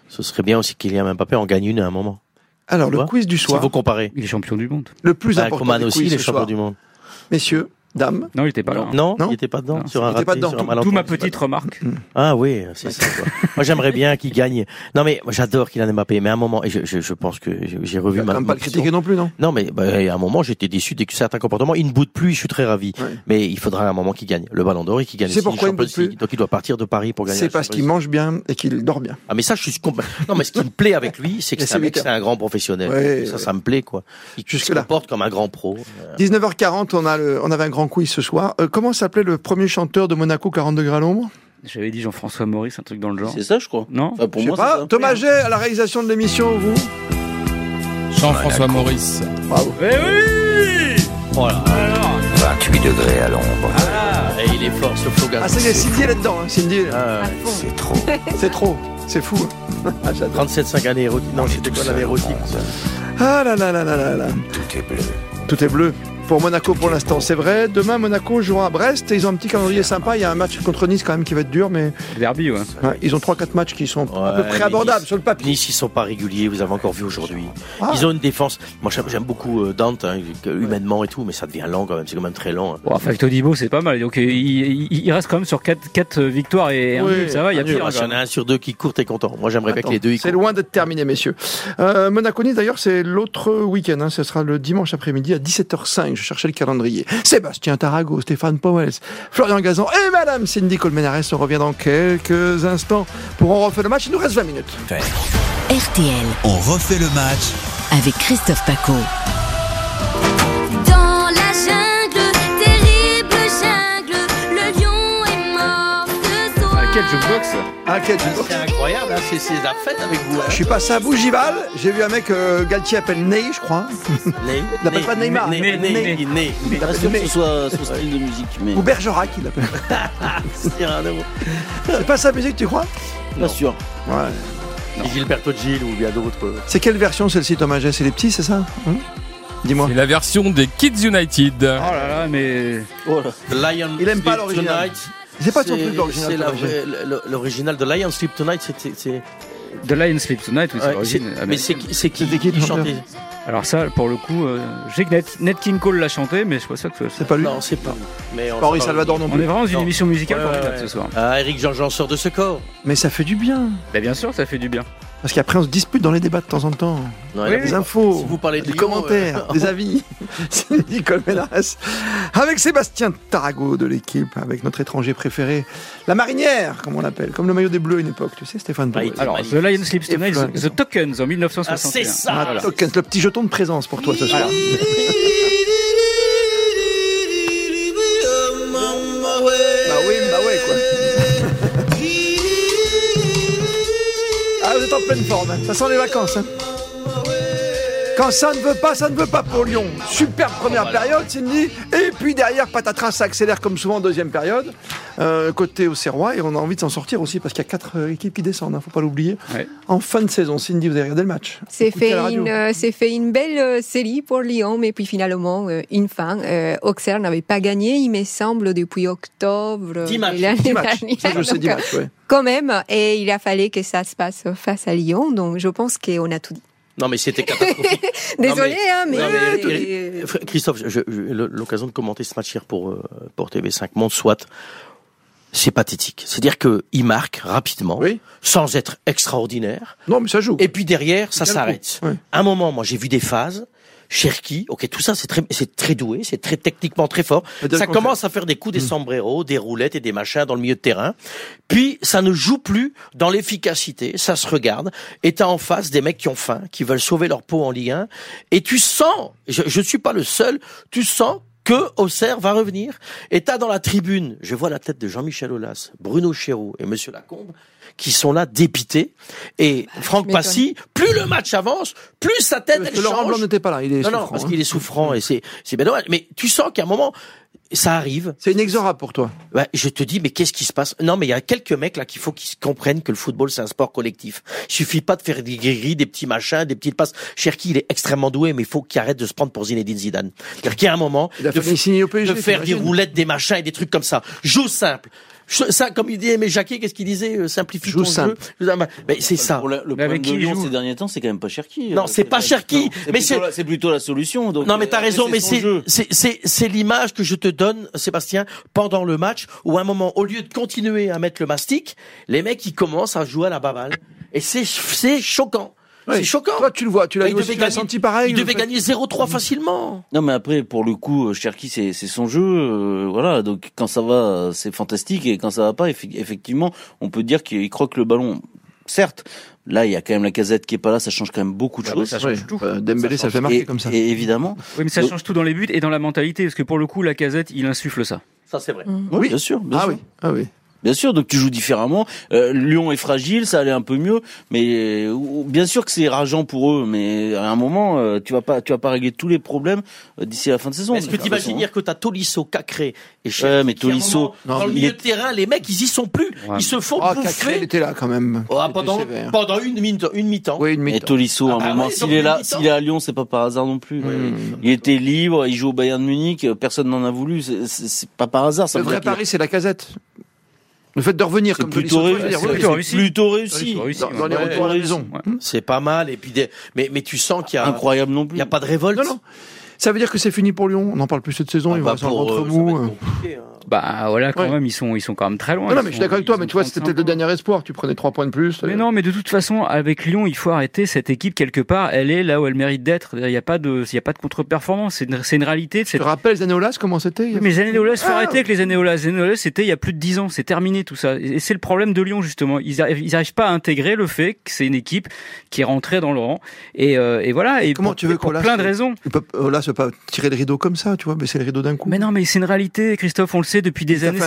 ce serait bien aussi qu'il y ait un Mbappé en gagne une à un moment. Alors Tu le quiz du soir, faut comparer. Il est champion du monde. le plus Bah, important Coman aussi, il est champion du monde. Messieurs, dames, Non, il était pas là. Non, Non il était pas dedans. Non, sur un il était pas raté, dedans. sur un Tout- ma petite remarque. Ah oui, c'est ça. Quoi. moi, j'aimerais bien qu'il gagne. Non, mais j'adore Kylian Mbappé. Mais à un moment, et je, je, je pense que j'ai- revu ma. pas le critiquer non plus, non Non, mais bah, à un moment, j'étais déçu de certains comportements. Il ne boude plus, je suis très ravi. Ouais. Mais il faudra à un moment qu'il gagne le Ballon d'Or et qu'il gagne C'est pourquoi il ne plus. Donc il doit partir de Paris pour gagner. C'est parce qu'il mange bien et qu'il dort bien. Ah mais ça, je suis complètement. Non, mais ce qui me plaît avec lui, c'est que c'est un grand professionnel. Ça, ça me plaît quoi. Il se comporte comme un grand pro. 19h40, on, a le, on avait un grand quiz ce soir. Euh, comment s'appelait le premier chanteur de Monaco 40 degrés à l'ombre? J'avais dit Jean-François Maurice, un truc dans le genre. C'est ça, je crois. Non Enfin, pour moi, pas. c'est ça. Thomas Gay à la réalisation de l'émission, vous? Jean-François Maurice. Bravo. Eh oui Voilà. 28 degrés à l'ombre. Et il est fort ce slogan. Ah, c'est Cindy, elle est dedans. hein, Cindy, Ah, C'est trop. c'est trop. C'est fou. Ah, j'adore. 37-5 années érotique. Non, c'était quoi l'année érotique Ah là là là là là là. Tout est bleu. Tout est bleu. Pour Monaco pour l'instant, c'est vrai. Demain, Monaco jouera à Brest et ils ont un petit calendrier sympa. Il y a un match contre Nice quand même qui va être dur, mais Derby, ouais. ouais, ils ont 3-4 matchs qui sont à peu près abordables Nice- sur le papier. Nice, ils sont pas réguliers, vous avez encore vu aujourd'hui. Ah. Ils ont une défense. Moi, j'aime beaucoup euh, Dante, hein, humainement et tout, mais ça devient lent quand même. C'est quand même très lent. hein. Bon, enfin, avec Todibo, c'est pas mal. Donc, il, il- il reste quand même sur 4, quatre victoires et un Oui, nul. Ça va, il y a Ah, pire. S'il y en a un sur deux qui court, t'es content. Moi, j'aimerais bien que les deux C'est loin d'être terminé, messieurs. Euh, Monaco-Nice, d'ailleurs, c'est l'autre week-end. hein. Ce sera le dimanche après-midi à 17h05. Je cherchais le calendrier. Sébastien Tarago, Stéphane Powell, Florian Gazan et Madame Cindy Colmenares. On revient dans quelques instants pour On refait le match. Il nous reste 20 minutes. RTL On refait le match avec Christophe Paco. Ce soir. Ah, quel jeu de boxe Ah, quel C'est incroyable, hein, c'est la fête avec vous. Je suis passé à Bougival. J'ai vu un mec, euh, Galtier appelle Ney, je crois. Né, Il l'appelle pas Neymar. Né, né, né. Il Pas sûr que Ney. ce soit son style de musique, mais Ou Bergerac, il l'appelle. C'est rien de. C'est pas sa musique, tu crois? Pas sûr. Ouais. Et Gilberto Gil ou bien d'autres. euh. C'est quelle version celle-ci, Thomas C'est les petits, c'est ça? Hein? Dis-moi. C'est la version des Kids United. Oh là là, mais. The Lion Il aime pas l'original. C'est pas ton C'est- truc l'original. C'est l'original de Lion Sleep Tonight. c'est- The Lion Sleeps Tonight, oui, c'est ouais, l'origine. Mais c'est qui c'est qui qui, chantait Alors, ça, pour le coup, euh, je sais que Net, Nat King Cole l'a chanté, mais je crois ça que C'est pas lui Non, c'est pas. Mais on Henri. Salvador non On plus. est vraiment dans une émission musicale Ouais, ouais, formidable ouais. ce soir. Ah, Eric Jean-Jean sort de ce corps. Mais ça fait du bien. Bah, bien sûr, ça fait du bien. Parce qu'après, on se dispute dans les débats de temps en temps. Non, Oui, Des infos, si vous parlez de des Lyon, commentaires, euh, des avis. C'est Nicole Ménarès. Avec Sébastien Tarago de l'équipe, avec notre étranger préféré, la marinière, comme on l'appelle, comme le maillot des Bleus à une époque, tu sais, Stéphane Ah, Alors. The Lion Sleeps Tonight, The Tokens en Ah, 1961. c'est ça. Ah, Voilà. token, le petit jeton de présence pour toi ce soir. êtes en pleine forme, ça sent les vacances. hein. Quand ça ne veut pas, ça ne veut pas pour Lyon. Superbe première période, Cindy. Et puis derrière, patatras, ça accélère comme souvent en deuxième période. Euh, côté au Serrois, et on a envie de s'en sortir aussi parce qu'il y a quatre euh, équipes qui descendent, hein, faut pas l'oublier. Ouais. En fin de saison, Cindy, vous avez regardé le match C'est fait, une, euh, c'est fait une belle euh, série pour Lyon, mais puis finalement, euh, une fin. Euh, Auxerre n'avait pas gagné, il me semble, depuis octobre Dix matchs. de l'année Dix matchs. dernière. Ça, je sais, Donc, 10 euh, matchs, ouais. Quand même, et il a fallu que ça se passe face à Lyon, donc je pense qu'on a tout dit. Non, mais c'était catastrophique. Désolé, hein, mais. Non, mais, mais- euh, Fr- Christophe, je- je- j'ai l'occasion de commenter ce match hier pour, euh, pour TV5 Monde, soit. C'est pathétique. C'est-à-dire que il marque rapidement, sans être extraordinaire. Non, mais ça joue. Et puis derrière, ça s'arrête. ouais. À un moment, moi, j'ai vu des phases. Cherki, ok, tout ça c'est très, c'est très doué, c'est très techniquement très fort. Ça commence à faire des coups des sombreros, des roulettes et des machins dans le milieu de terrain. Puis ça ne joue plus dans l'efficacité, ça se regarde. Et t'as en face des mecs qui ont faim, qui veulent sauver leur peau en Ligue 1. Et tu sens, je, je suis pas le seul, tu sens que Auxerre va revenir. Et t'as dans la tribune, je vois la tête de Jean-Michel Aulas, Bruno Chéreau et Monsieur Lacombe qui sont là dépités. Et Franck m'étonne. Passy, plus le match avance, plus sa tête Parce elle que Laurent change. Blanc n'était pas là, il est non, non, souffrant, parce hein. qu'il est souffrant et c'est c'est bien dommage. Mais tu sens qu'à un moment, ça arrive. C'est inexorable pour toi. Ouais, je te dis, mais qu'est-ce qui se passe? Non, mais il y a quelques mecs là qu'il faut qu'ils comprennent que le football c'est un sport collectif. Il suffit pas de faire des guéris, des petits machins, des petites passes. Cherki, il est extrêmement doué, mais il faut qu'il arrête de se prendre pour Zinedine Zidane. C'est-à-dire qu'il y a un moment Il a de, fait signer au de PSG. faire des roulettes, des machins et des trucs comme ça. Joue simple. Je- Ça, comme il dit Aimé Jacquet, qu'est-ce qu'il disait euh, Simplifie Joue ton simple. jeu. Mais c'est ça. Le Mais problème de Lyon joue ces derniers temps, c'est quand même pas Cherki. Non, c'est pas Cherki, mais mais c'est- c'est plutôt la solution. Donc, Non, mais t'as euh, raison, mais c'est, c'est, c'est, c'est l'image que je te donne, Sébastien, pendant le match, où à un moment, au lieu de continuer à mettre le mastic, les mecs, ils commencent à jouer à la baballe. Et c'est, c'est choquant. C'est choquant. Toi, tu le vois, tu l'as gagner- senti pareil. Il devait fait- gagner 0-3 facilement. Non, mais après, pour le coup, euh, Cherki, c'est son jeu, euh, voilà. Donc quand ça va, c'est fantastique, et quand ça va pas, effe- effectivement, on peut dire qu'il croque le ballon. Certes, là, il y a quand même la casette qui est pas là, ça change quand même beaucoup de Ah bah, choses. ça change Ouais, tout. euh, Dembélé, ça, fait marquer Et- comme ça. Et évidemment. Oui, mais ça Donc- change tout dans les buts et dans la mentalité, parce que pour le coup, la casette, il insuffle ça. Ça, c'est vrai. Oui, bien sûr. Bien Ah sûr. oui, ah oui. Bien sûr, donc tu joues différemment. Euh, Lyon est fragile, ça allait un peu mieux, mais euh, bien sûr que c'est rageant pour eux. Mais à un moment, euh, tu vas pas, tu vas pas régler tous les problèmes euh, d'ici la fin de saison. Est-ce que t'imagines façon. dire que t'as Tolisso, Cacré et Cherki, Ouais, mais Tolisso, moment, non, dans le il milieu est- de terrain, les mecs, ils y sont plus. Ouais. Ils se font Ah, Cacré, il bouffer. était là quand même. Oh, ah, pendant, sévère. pendant une mi- une mi-temps. Oui, une Et mi-temps. Tolisso, à Ah un bah moment, s'il est là, mi-temps. s'il est à Lyon, c'est pas par hasard non plus. Mmh. Il était libre, il joue au Bayern de Munich, euh, personne n'en a voulu. C'est- pas par hasard. Ça Le vrai dire qu'il- pari, c'est la casette. Le fait de revenir c'est comme plutôt, ré- dire, plutôt réussi. plutôt réussi. Dans, dans les Ouais, retours ouais, C'est pas mal. Et puis, des... mais, mais tu sens qu'il y a, Incroyable non plus. il y a pas de révolte. Non, non. Ça veut dire que c'est fini pour Lyon. On n'en parle plus cette saison. Ah bah, vont rester en pour, euh, ça va mou. être euh. compliqué, hein. Bah voilà, quand Ouais. même, ils sont, ils sont quand même très loin. Non, mais je suis d'accord avec toi, mais tu vois, 35 c'était le ans. dernier espoir. Tu prenais 3 points de plus. Mais non, mais de toute façon, avec Lyon, il faut arrêter cette équipe quelque part. Elle est là où elle mérite d'être. Il n'y a pas de, il y a pas de contre-performance. C'est une, c'est une réalité. Tu te rappelles les années Olas, comment c'était Mais les années Olas, faut Ah. arrêter avec les années Olas. Les années Olas, c'était il y a plus de 10 ans. C'est terminé tout ça. Et c'est le problème de Lyon, justement. Ils arrivent, ils arrivent pas à intégrer le fait que c'est une équipe qui est rentrée dans le rang. Et, euh, et voilà. Et Comment pour, tu veux pour plein de raisons. Olas ne peut pas tirer le rideau comme ça, tu vois, mais c'est le rideau d'un coup. Mais non, mais c'est une réalité, Christophe, on le sait depuis des années.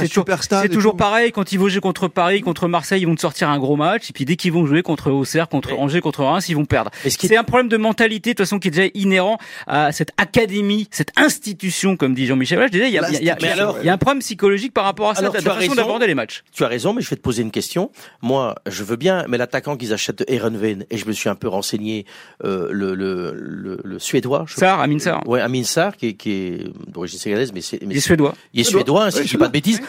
C'est toujours, pareil. Quand ils vont jouer contre Paris, contre Marseille, ils vont te sortir un gros match. Et puis dès qu'ils vont jouer contre Auxerre, contre Angers, contre Reims, ils vont perdre. C'est un problème de mentalité, de toute façon, qui est déjà inhérent à cette académie, cette institution, comme dit Jean-Michel. Aulas. Déjà, il y a, il y a- il y a- Mais alors- il y a un problème psychologique par rapport à as façon raison. d'aborder les matchs. Tu as raison, mais je vais te poser une question. Moi, je veux bien, mais l'attaquant qu'ils achètent de Ehrenven, et je me suis un peu renseigné, euh, le, le, le, le suédois. je- Sarr, Amin Sarr. Ouais, Amin Sarr, qui est, qui est d'origine sénégalaise, mais c'est, mais Il est suédois. Il est Suédois. Si Oui, je dis suédois. pas de bêtises.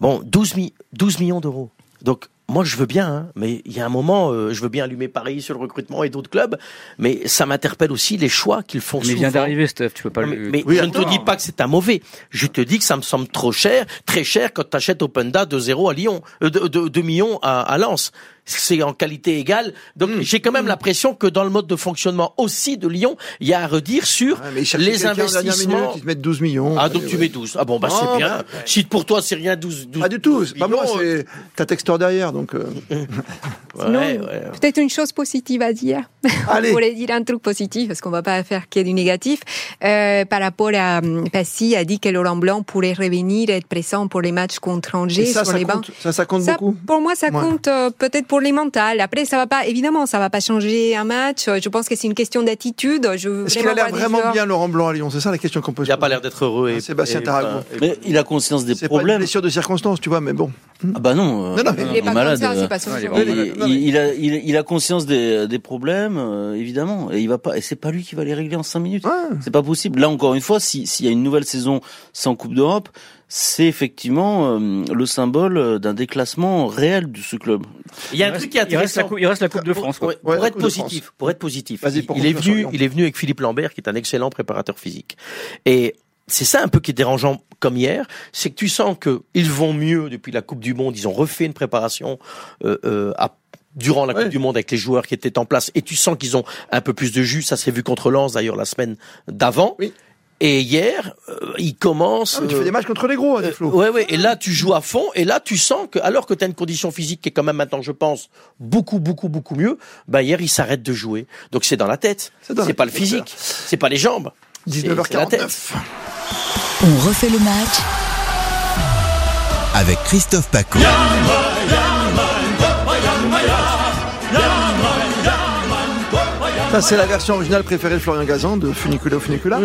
Bon, 12, mi- 12 millions d'euros. Donc, moi, je veux bien, hein, mais il y a un moment, euh, je veux bien allumer Paris sur le recrutement et d'autres clubs, mais ça m'interpelle aussi les choix qu'ils font Mais il souvent. vient d'arriver, Steph, tu peux pas mais le... mais Oui, je ne te dis pas que c'est un mauvais. Je te dis que ça me semble trop cher, très cher quand tu achètes Openda de 0 à Lyon, euh, de, de, 2 millions à, à Lens. C'est en qualité égale. Donc Hmm. j'ai quand même l'impression que dans le mode de fonctionnement aussi de Lyon, il y a à redire sur Ouais, mais les investissements. Ils te mettent 12 millions. Ah donc Ouais, tu ouais. mets 12. Ah bon bah c'est bien. bah, Si pour toi c'est rien 12 12 Pas du tout, c'est pas moi, c'est ta texteur derrière, donc. euh, ouais, Sinon, ouais. Peut-être une chose positive à dire. Allez. On voulait dire un truc positif parce qu'on va pas faire que du négatif. Euh, par rapport à hum, Passy a dit que Laurent Blanc pourrait revenir et être présent pour les matchs contre Angers ça, sur ça les bancs. compte, ça, ça compte Ça, beaucoup. pour moi, ça Ouais. compte euh, peut-être pour les mentales. Après, ça va pas, évidemment, ça va pas changer un match. Je pense que c'est une question d'attitude. Est-ce qu'il a l'air vraiment joueurs- bien, Laurent Blanc, à Lyon C'est ça la question qu'on peut se Il a pas poser. l'air d'être heureux et Ah, Sébastien et- Taragon. et- Mais il a conscience des C'est pas une problèmes. blessure de circonstance, tu vois, mais bon. Ah bah non, Non, non, mais- euh, Il est pas malade. il, a, conscience des, des problèmes, euh, évidemment, et il va pas. Et c'est pas lui qui va les régler en cinq minutes. C'est pas possible. Là encore une fois, si- s'il y a une nouvelle saison sans Coupe d'Europe, c'est effectivement euh, le symbole euh, d'un déclassement réel de ce club. Il y a un truc qui est il reste la coupe, il reste la Coupe de France. quoi. Ouais, pour être positif, pour être positif, Vas-y, il, pour il est venu, il est venu avec Philippe Lambert, qui est un excellent préparateur physique. Et c'est ça un peu qui est dérangeant comme hier, c'est que tu sens que ils vont mieux depuis la Coupe du Monde. Ils ont refait une préparation euh, euh, à- durant la Coupe du Monde avec les joueurs qui étaient en place, et tu sens qu'ils ont un peu plus de jus. Ça s'est vu contre Lens d'ailleurs la semaine d'avant. Et hier, euh, ils commencent. Ah, mais tu fais des matchs contre les gros, hein, Flo. Ouais, ouais. Et là, tu joues à fond. Et là, tu sens que, alors que tu as une condition physique qui est quand même maintenant, je pense, beaucoup, beaucoup, beaucoup mieux, bah hier, ils s'arrêtent de jouer. Donc c'est dans la tête. C'est dans la pas le physique. C'est pas les jambes. C'est- c'est la 19h49. tête. On refait le match Avec Christophe Paco. Ça, c'est la version originale préférée de Florian Gazan de Funicula au Funicula.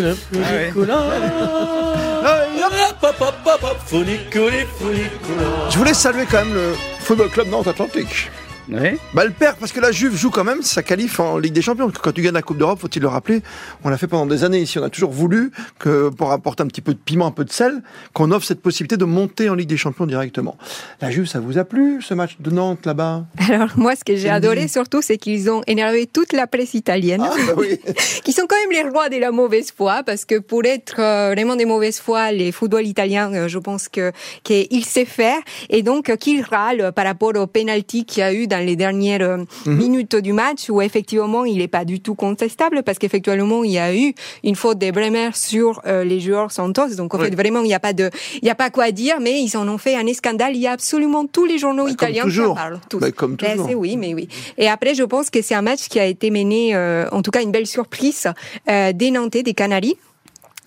Je voulais saluer quand même le Football Club Nantes Atlantique. Bah, le perd parce que la Juve joue quand même sa qualif en Ligue des Champions. Quand tu gagnes la Coupe d'Europe, faut-il le rappeler, on l'a fait pendant des années ici. On a toujours voulu que, pour apporter un petit peu de piment, un peu de sel, qu'on offre cette possibilité de monter en Ligue des Champions directement. La Juve, ça vous a plu, ce match de Nantes là-bas? Alors moi, ce que j'ai adoré surtout, c'est qu'ils ont énervé toute la presse italienne, Ah, bah qui sont quand même les rois de la mauvaise foi, parce que pour être euh, vraiment des mauvaises foi, les football italiens, euh, je pense que qu'il sait faire, et donc euh, qu'ils râlent par rapport au penalty qu'il y a eu dans les dernières euh, Mhm. minutes du match, où effectivement il n'est pas du tout contestable, parce qu'effectivement il y a eu une faute de Bremer sur euh, les joueurs Santos, donc en fait vraiment il n'y a pas de, il n'y a pas quoi dire, mais ils en ont fait un scandale. Il y a absolument tous les journaux italiens qui en toujours. parlent. Tous. Bah, comme Ben, toujours. oui, mais oui. Et après, je pense que c'est un match qui a été mené, euh, en tout cas une belle surprise, euh, des Nantais, des Canaries.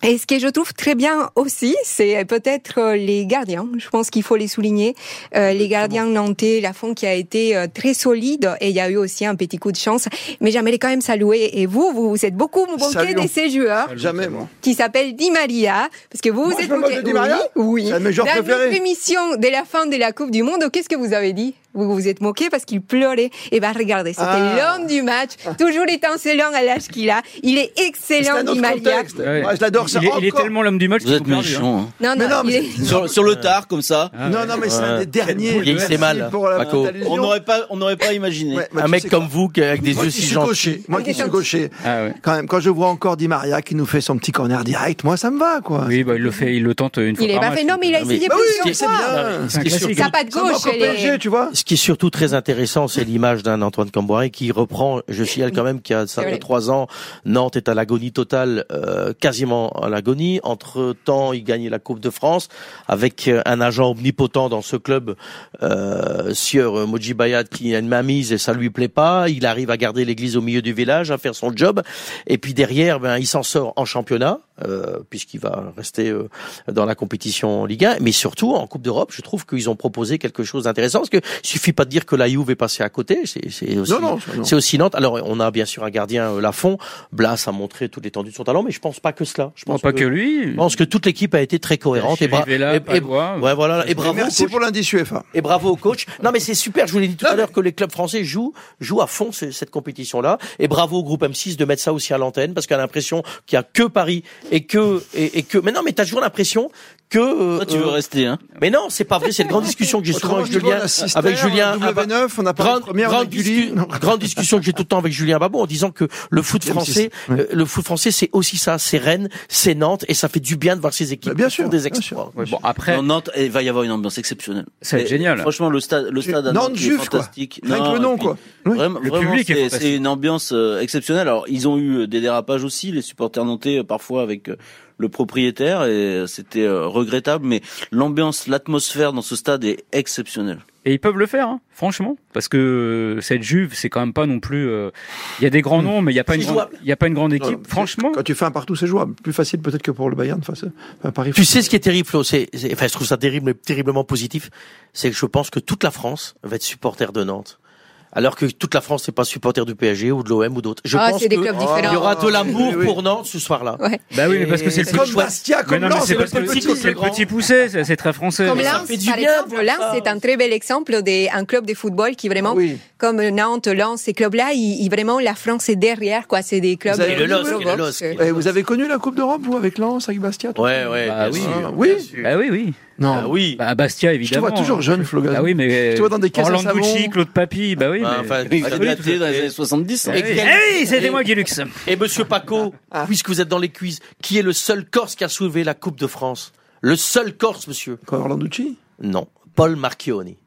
Et ce que je trouve très bien aussi, c'est peut-être euh, les gardiens. Je pense qu'il faut les souligner. Euh, les gardiens nantais, la fond qui a été euh, très solide et il y a eu aussi un petit coup de chance. Mais j'aimerais quand même saluer. Et vous, vous vous êtes beaucoup Saluons. de ces joueurs Jamais, moi. qui s'appelle Di Maria, parce que vous Moi, vous êtes me moque moqué. de Di Maria Oui, oui. C'est mes joueurs Dans préférés. notre émission de la fin de la Coupe du Monde, qu'est-ce que vous avez dit? Vous vous êtes moqué parce qu'il pleurait. Et ben regardez, c'était Ah. l'homme du match, toujours étincelant à l'âge qu'il a. Il est excellent, Maria. contexte. Ouais. Moi, je l'adore. Il, c'est est, il est tellement l'homme du match Vous êtes hein. méchant. hein. Non, Mais non, non, mais il est- c'est- Sur, sur le tard, comme ça. Non, non, mais c'est un des derniers. C'est Merci mal. On n'aurait pas, on n'aurait pas imaginé. Ouais, un mec comme quoi vous, qui, avec des Moi yeux si gaucher, moi qui suis gaucher, Ah quand même, quand je vois encore Di Maria qui nous fait son petit corner direct, moi ça me va quoi. Oui, bah, il le fait, il le tente une fois Il est pas fait. Non, mais il a essayé Bah plusieurs fois. est Ça va gauche, elle est- tu vois. Ce qui est surtout très intéressant, c'est l'image d'un Antoine Camboire qui reprend, je signale quand même qu'il y a ça trois ans, Nantes est à l'agonie totale, euh, quasiment à l'agonie. Entre temps, il gagne la Coupe de France avec euh, un agent omnipotent dans ce club, euh, Sieur Moji Bayat qui a une mainmise et ça lui plaît pas. Il arrive à garder l'église au milieu du village, à faire son job. Et puis derrière, ben, il s'en sort en championnat, euh, puisqu'il va rester euh, dans la compétition en Ligue 1. Mais surtout, en Coupe d'Europe, je trouve qu'ils ont proposé quelque chose d'intéressant. Parce que suffit pas de dire que la Juve est passée à côté. C'est c'est aussi, Non, aussi Nantes. Alors, on a bien sûr un gardien, euh, Lafont. Blas a montré toute l'étendue de son talent, mais je pense pas que cela. Je pense pas que lui. Je pense que toute l'équipe a été très cohérente. Et, bra- et- et- Pagua. ouais, voilà. Et bravo. au Merci coach. pour l'indice UEFA. Et bravo au coach. Non, mais c'est super. Je vous l'ai dit tout à l'heure que les clubs français jouent, jouent à fond ce- cette compétition-là. Et bravo au groupe M6 de mettre ça aussi à l'antenne parce qu'on a l'impression qu'il y a que Paris et que, et, et que, mais non, mais t'as toujours l'impression que, euh, Toi, tu veux euh, rester, hein mais non, c'est pas vrai. C'est une grande discussion que j'ai souvent avec Julien, avec Julien. W9, on n'a pas grande, la première, on a grande, discu- Non. grande discussion que j'ai tout le temps avec Julien Babot en disant que le foot M6, français, euh, le foot français, c'est aussi ça. C'est Rennes, c'est Nantes, et ça fait du bien de voir ces équipes Bah, bien qui font sûr, des bien exploits. Ouais, bon, après, En Nantes, il va y avoir une ambiance exceptionnelle. Ça va être Et génial. Franchement, le stade, le stade à Nantes est quoi. fantastique. Que le nom, et puis, quoi. Oui. Vraiment, Le vraiment, public est c'est- c'est une ambiance euh, exceptionnelle. Alors, ils ont eu euh, des dérapages aussi, les supporters nantais, euh, parfois avec euh, le propriétaire, et c'était euh, regrettable. Mais l'ambiance, l'atmosphère dans ce stade est exceptionnelle. Et ils peuvent le faire, hein, franchement, parce que euh, cette Juve, c'est quand même pas non plus. euh, Il y a des grands noms, mais il y a pas une grande, jouable. il y a pas une grande Non, équipe. Franchement, Quand tu fais un partout, c'est jouable. Plus facile peut-être que pour le Bayern face à à Paris. Tu sais ce qui est terrible, Flo, c'est- enfin, je trouve ça terrible, mais terriblement positif, c'est que je pense que toute la France va être supporter de Nantes. Alors que toute la France n'est pas supporter du PSG ou de l'OM ou d'autres. Je Ah, pense c'est des que clubs il y aura de l'amour Oui, oui. pour Nantes ce soir-là. Ouais. Bah oui, mais parce que c'est le Comme petit Bastia, comme Lens, c'est c'est parce que le petit petit, c'est le petit poussé, c'est très français. Comme Lens, par bien exemple, Lens, c'est un très bel exemple d'un club de football qui vraiment, Oui. comme Nantes, Lens, ces clubs-là, ils, vraiment, la France est derrière, quoi. C'est des clubs. Vous avez- de le. LOSC. Eh, vous avez connu la Coupe d'Europe, vous, avec Lens, avec Bastia Ouais, ouais. Bah bien oui. Bah oui, oui. Non. Ah oui. Bah Bastia, Je te évidemment. vois toujours jeune, Flo Gazan. Ah oui, mais. Je te vois dans des caisses à Orlando savon. Claude Papy, bah oui. Ah, mais- enfin, Il Ah, a oui, daté dans les années 70. hein. Ah Et oui, quel- Ah oui, c'était et- moi, Guilux. Et monsieur Paco, puisque vous êtes dans les quiz, qui est le seul Corse qui a soulevé la Coupe de France? Le seul Corse, monsieur Quoi, Orlanducci Non, Paul Marchioni.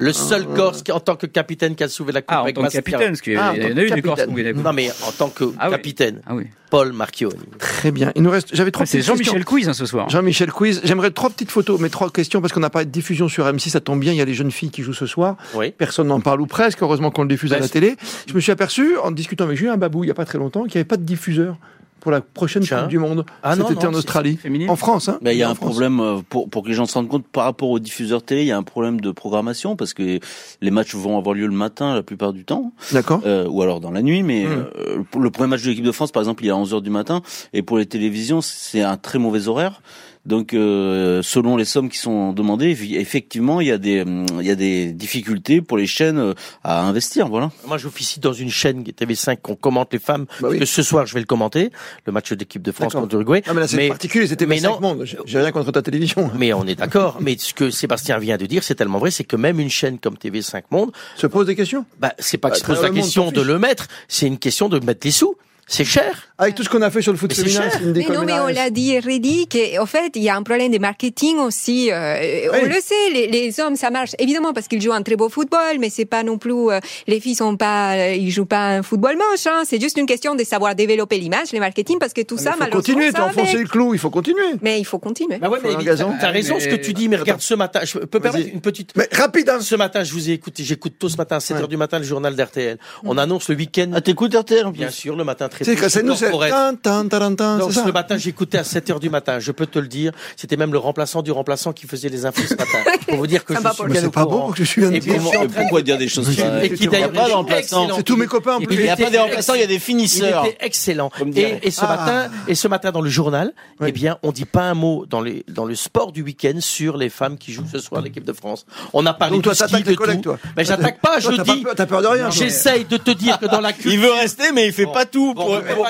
Le seul Corse qui, en tant que capitaine qui a soulevé la Coupe Ah, en avec tant que capitaine, parce qu'il y Ah, en en tant a que eu des capitaine. Corses où il y en a- Non, mais en tant que Ah oui. capitaine, Ah oui. Paul Marchioni. Très bien. Il nous reste. J'avais trois Ah, C'est. Jean-Michel Quiz hein, ce soir. Jean-Michel Quiz. J'aimerais trois petites photos, mais trois questions parce qu'on n'a pas de diffusion sur M6. Ça tombe bien. Il y a les jeunes filles qui jouent ce soir. Oui. Personne n'en parle ou presque. Heureusement qu'on le diffuse à la télé. Je me suis aperçu, en discutant avec Julien Babou il n'y a pas très longtemps, qu'il n'y avait pas de diffuseur pour la prochaine Tiens. Coupe du Monde. Ah non, en Australie. En France, hein. Il y a un France. problème euh, pour pour que les gens se rendent compte par rapport aux diffuseurs télé, il y a un problème de programmation parce que les matchs vont avoir lieu le matin la plupart du temps, D'accord. euh, ou alors dans la nuit. Mais Mm. euh, le premier match de l'équipe de France, par exemple, il est à 11 heures du matin, et pour les télévisions, c'est un très mauvais horaire. Donc, euh, selon les sommes qui sont demandées, effectivement, il y a des il y a des difficultés pour les chaînes euh, à investir. Voilà. Moi, j'officie dans une chaîne TV5 qu'on commente les femmes. Bah oui. que ce soir, je vais le commenter, le match d'équipe de France contre l'Uruguay. Ah, mais là, c'est particulier. C'était mais 25 non. J'ai- rien contre ta télévision. Mais on est d'accord. mais ce que Sébastien vient de dire, c'est tellement vrai, c'est que même une chaîne comme TV5 Monde, Se pose des questions. bah, c'est pas que Bah, se pose la question de le mettre, c'est une question de mettre les sous. C'est cher. Avec tout ce qu'on a fait sur le foot Mais c'est féminin, cher. c'est une Mais non, mais on l'a dit, redit, qu'en fait, il y a un problème de marketing aussi. euh, On le sait, les, les hommes, ça marche évidemment parce qu'ils jouent un très beau football, mais c'est pas non plus, euh, les filles sont pas, euh, ils jouent pas un football moche. Hein. C'est juste une question de savoir développer l'image, le marketing, parce que tout ça, Il faut malheureusement, continuer. T'as enfoncé le clou. Il faut continuer. Mais il faut continuer. Bah ouais, mais t'as raison Mais- ce que tu dis, mais regarde ce matin, je peux permettre une petite. Mais rapide, hein. Ce matin, je vous ai écouté, j'écoute tôt ce matin à 7h Ouais. du matin le journal d'RTL. On annonce le week-end. Ah, t'écoutes RTL. Bien sûr, le matin très C'est c'est nous, c'est Donc, ce matin, j'écoutais à 7h du matin. Je peux te le dire. C'était même le remplaçant du remplaçant qui faisait les infos ce matin. Pour vous dire que je suis bien au pas beau que je suis un Et pourquoi dire des choses Et qui d'ailleurs pas de remplaçant. C'est tous mes copains en Il plus. Il n'y a pas des remplaçants, il y a des Il finisseurs. était excellent. Et, ce Ah. matin, et ce matin dans le journal, eh bien, on dit pas un mot dans les dans le sport du week-end sur les femmes qui jouent ce soir l'équipe de France. On a parlé Donc toi, t'attaques de les collègues, toi. Mais j'attaque pas, je dis. T'as peur de rien. J'essaye de te dire que dans la culture. Il veut rester, mais il fait pas tout Bon,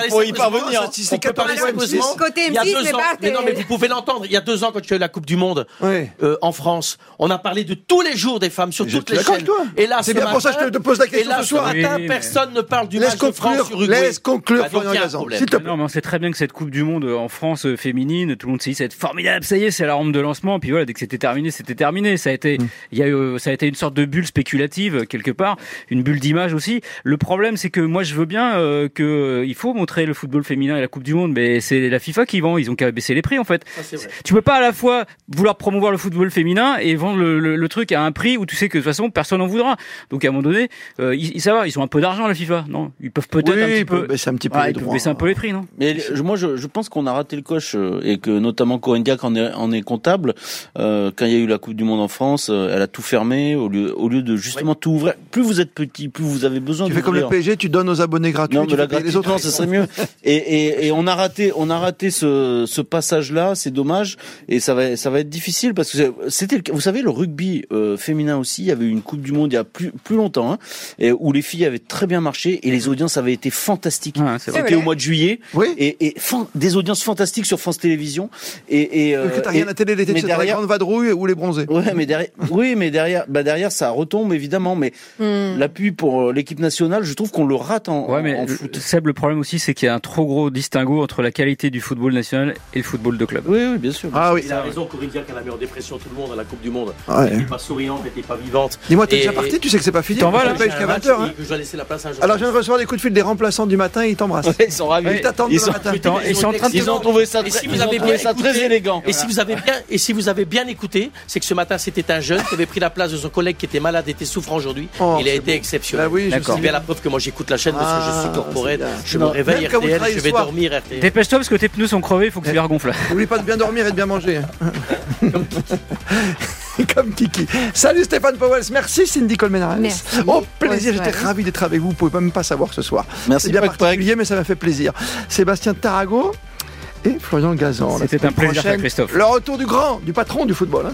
pour, y parvenir. si c'est 14 sérieusement. Côté Il y a M6, deux c'est ans. pas Mais non, mais vous pouvez l'entendre. Il y a deux ans, quand tu as eu la Coupe du Monde euh, en France, on a parlé de tous les jours des femmes sur toutes les chaînes. Et là, C'est ce bien pour ça que je te pose la Et question là, ce soir. personne ne parle du Laisse match de France laisse conclure, Bah, Florian il y a un Gazan. Non, mais on sait très bien que cette Coupe du Monde euh, en France euh, féminine, tout le monde s'est dit, ça va être formidable, ça y est, c'est la rampe de lancement. Puis voilà, dès que c'était terminé, c'était terminé. Ça a été, Mm. il y a eu, ça a été une sorte de bulle spéculative quelque part, une bulle d'image aussi. Le problème, c'est que moi, je veux bien euh, que il faut montrer le football féminin et la Coupe du Monde, mais c'est la FIFA qui vend. Ils ont qu'à baisser les prix en fait. Vrai. Tu peux pas à la fois vouloir promouvoir le football féminin et vendre le, le- le truc à un prix où tu sais que de toute façon personne n'en voudra. Donc à un moment donné, euh, ils, ça va, ils ont un peu d'argent la FIFA, non? Ils peuvent peut-être Oui, un petit peu. baisser un petit peu Ouais, les ils peuvent droits. baisser un peu les prix, non? Mais je- moi, je, je pense qu'on a raté le coche euh, et que notamment Corinne Diacre en est, en est comptable. Euh, quand il y a eu la Coupe du Monde en France, euh, elle a tout fermé au lieu, au lieu de justement tout ouvrir. Plus vous êtes petit, plus vous avez besoin Tu de fais comme le PSG, tu donnes aux abonnés gratuits. Non, mais la les autres. Non, ça serait mieux. Et, et, et on a raté, on a raté ce, ce passage-là. C'est dommage. Et ça va, ça va être difficile parce que c'est- c'était, le cas- vous savez, le rugby euh, féminin aussi. Il y avait eu une Coupe du Monde il y a plus, plus longtemps, hein, et où les filles avaient très bien marché et les audiences avaient été fantastiques. Ouais, c'est vrai. C'était au mois de juillet. Oui. Et, et fan- des audiences fantastiques sur France Télévisions. Et, et Parce que t'as euh, rien et- à télé l'été, mais c'est la derrière- grande vadrouille ou les bronzés. Ouais, mais derrière, oui, mais derrière, bah derrière, ça retombe évidemment. Mais Hmm. l'appui pour euh, l'équipe nationale, je trouve qu'on le rate en, Ouais, mais en foot. Seb, le problème aussi, c'est qu'il y a un trop gros distinguo entre la qualité du football national et le football de club. Oui, oui, bien sûr. Ah oui. Il a raison, Corinne Diacre, elle a mis en dépression tout le monde à la Coupe du Monde. Ouais. Elle n'était pas souriante, elle n'était pas vivante. Dis-moi, t'es Et- déjà parti, tu sais que c'est pas fini. T'en vas, là jusqu'à 20h. hein. Je dois laisser la place à un Alors, je viens de recevoir des coups de fil des remplaçants du matin, ils t'embrassent. Ouais, ils sont ravis. Ils t'attendent Ils demain sont- matin. Ils sont en train de Ils ont trouvé ça Et très, élégant. Et si vous avez bien, et si vous avez bien écouté, c'est que ce matin c'était un jeune qui avait pris la place de son collègue qui était malade, était souffrant aujourd'hui. Oh, Il a été exceptionnel. Bah oui, je C'est bien la preuve que moi j'écoute la chaîne parce que je Ah, suis corporate. Je me réveille Même quand vous RTL, travaillez je vais le soir. dormir RTL. Dépêche-toi parce que tes pneus sont crevés, il faut que tu les regonfles. N'oublie pas de bien dormir et de bien manger. Comme Kiki. Salut Stéphane Powell, merci Cindy Colmenares. Merci. Au plaisir, Bonne j'étais ravi d'être avec vous. Vous pouvez même pas savoir ce soir. Merci, C'est bien Pac Pac. particulier, mais ça m'a fait plaisir. Sébastien Tarago et Florian Gazan. La C'était semaine un plaisir, prochaine, Christophe. Le retour du grand, du patron du football. hein.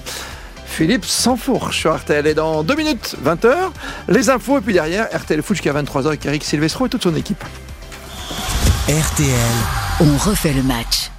Philippe Sansfourche sur RTL. Et dans deux minutes, 20h, les infos. Et puis derrière, RTL Foot jusqu'à 23h avec Eric Silvestro et toute son équipe. RTL. On refait le match.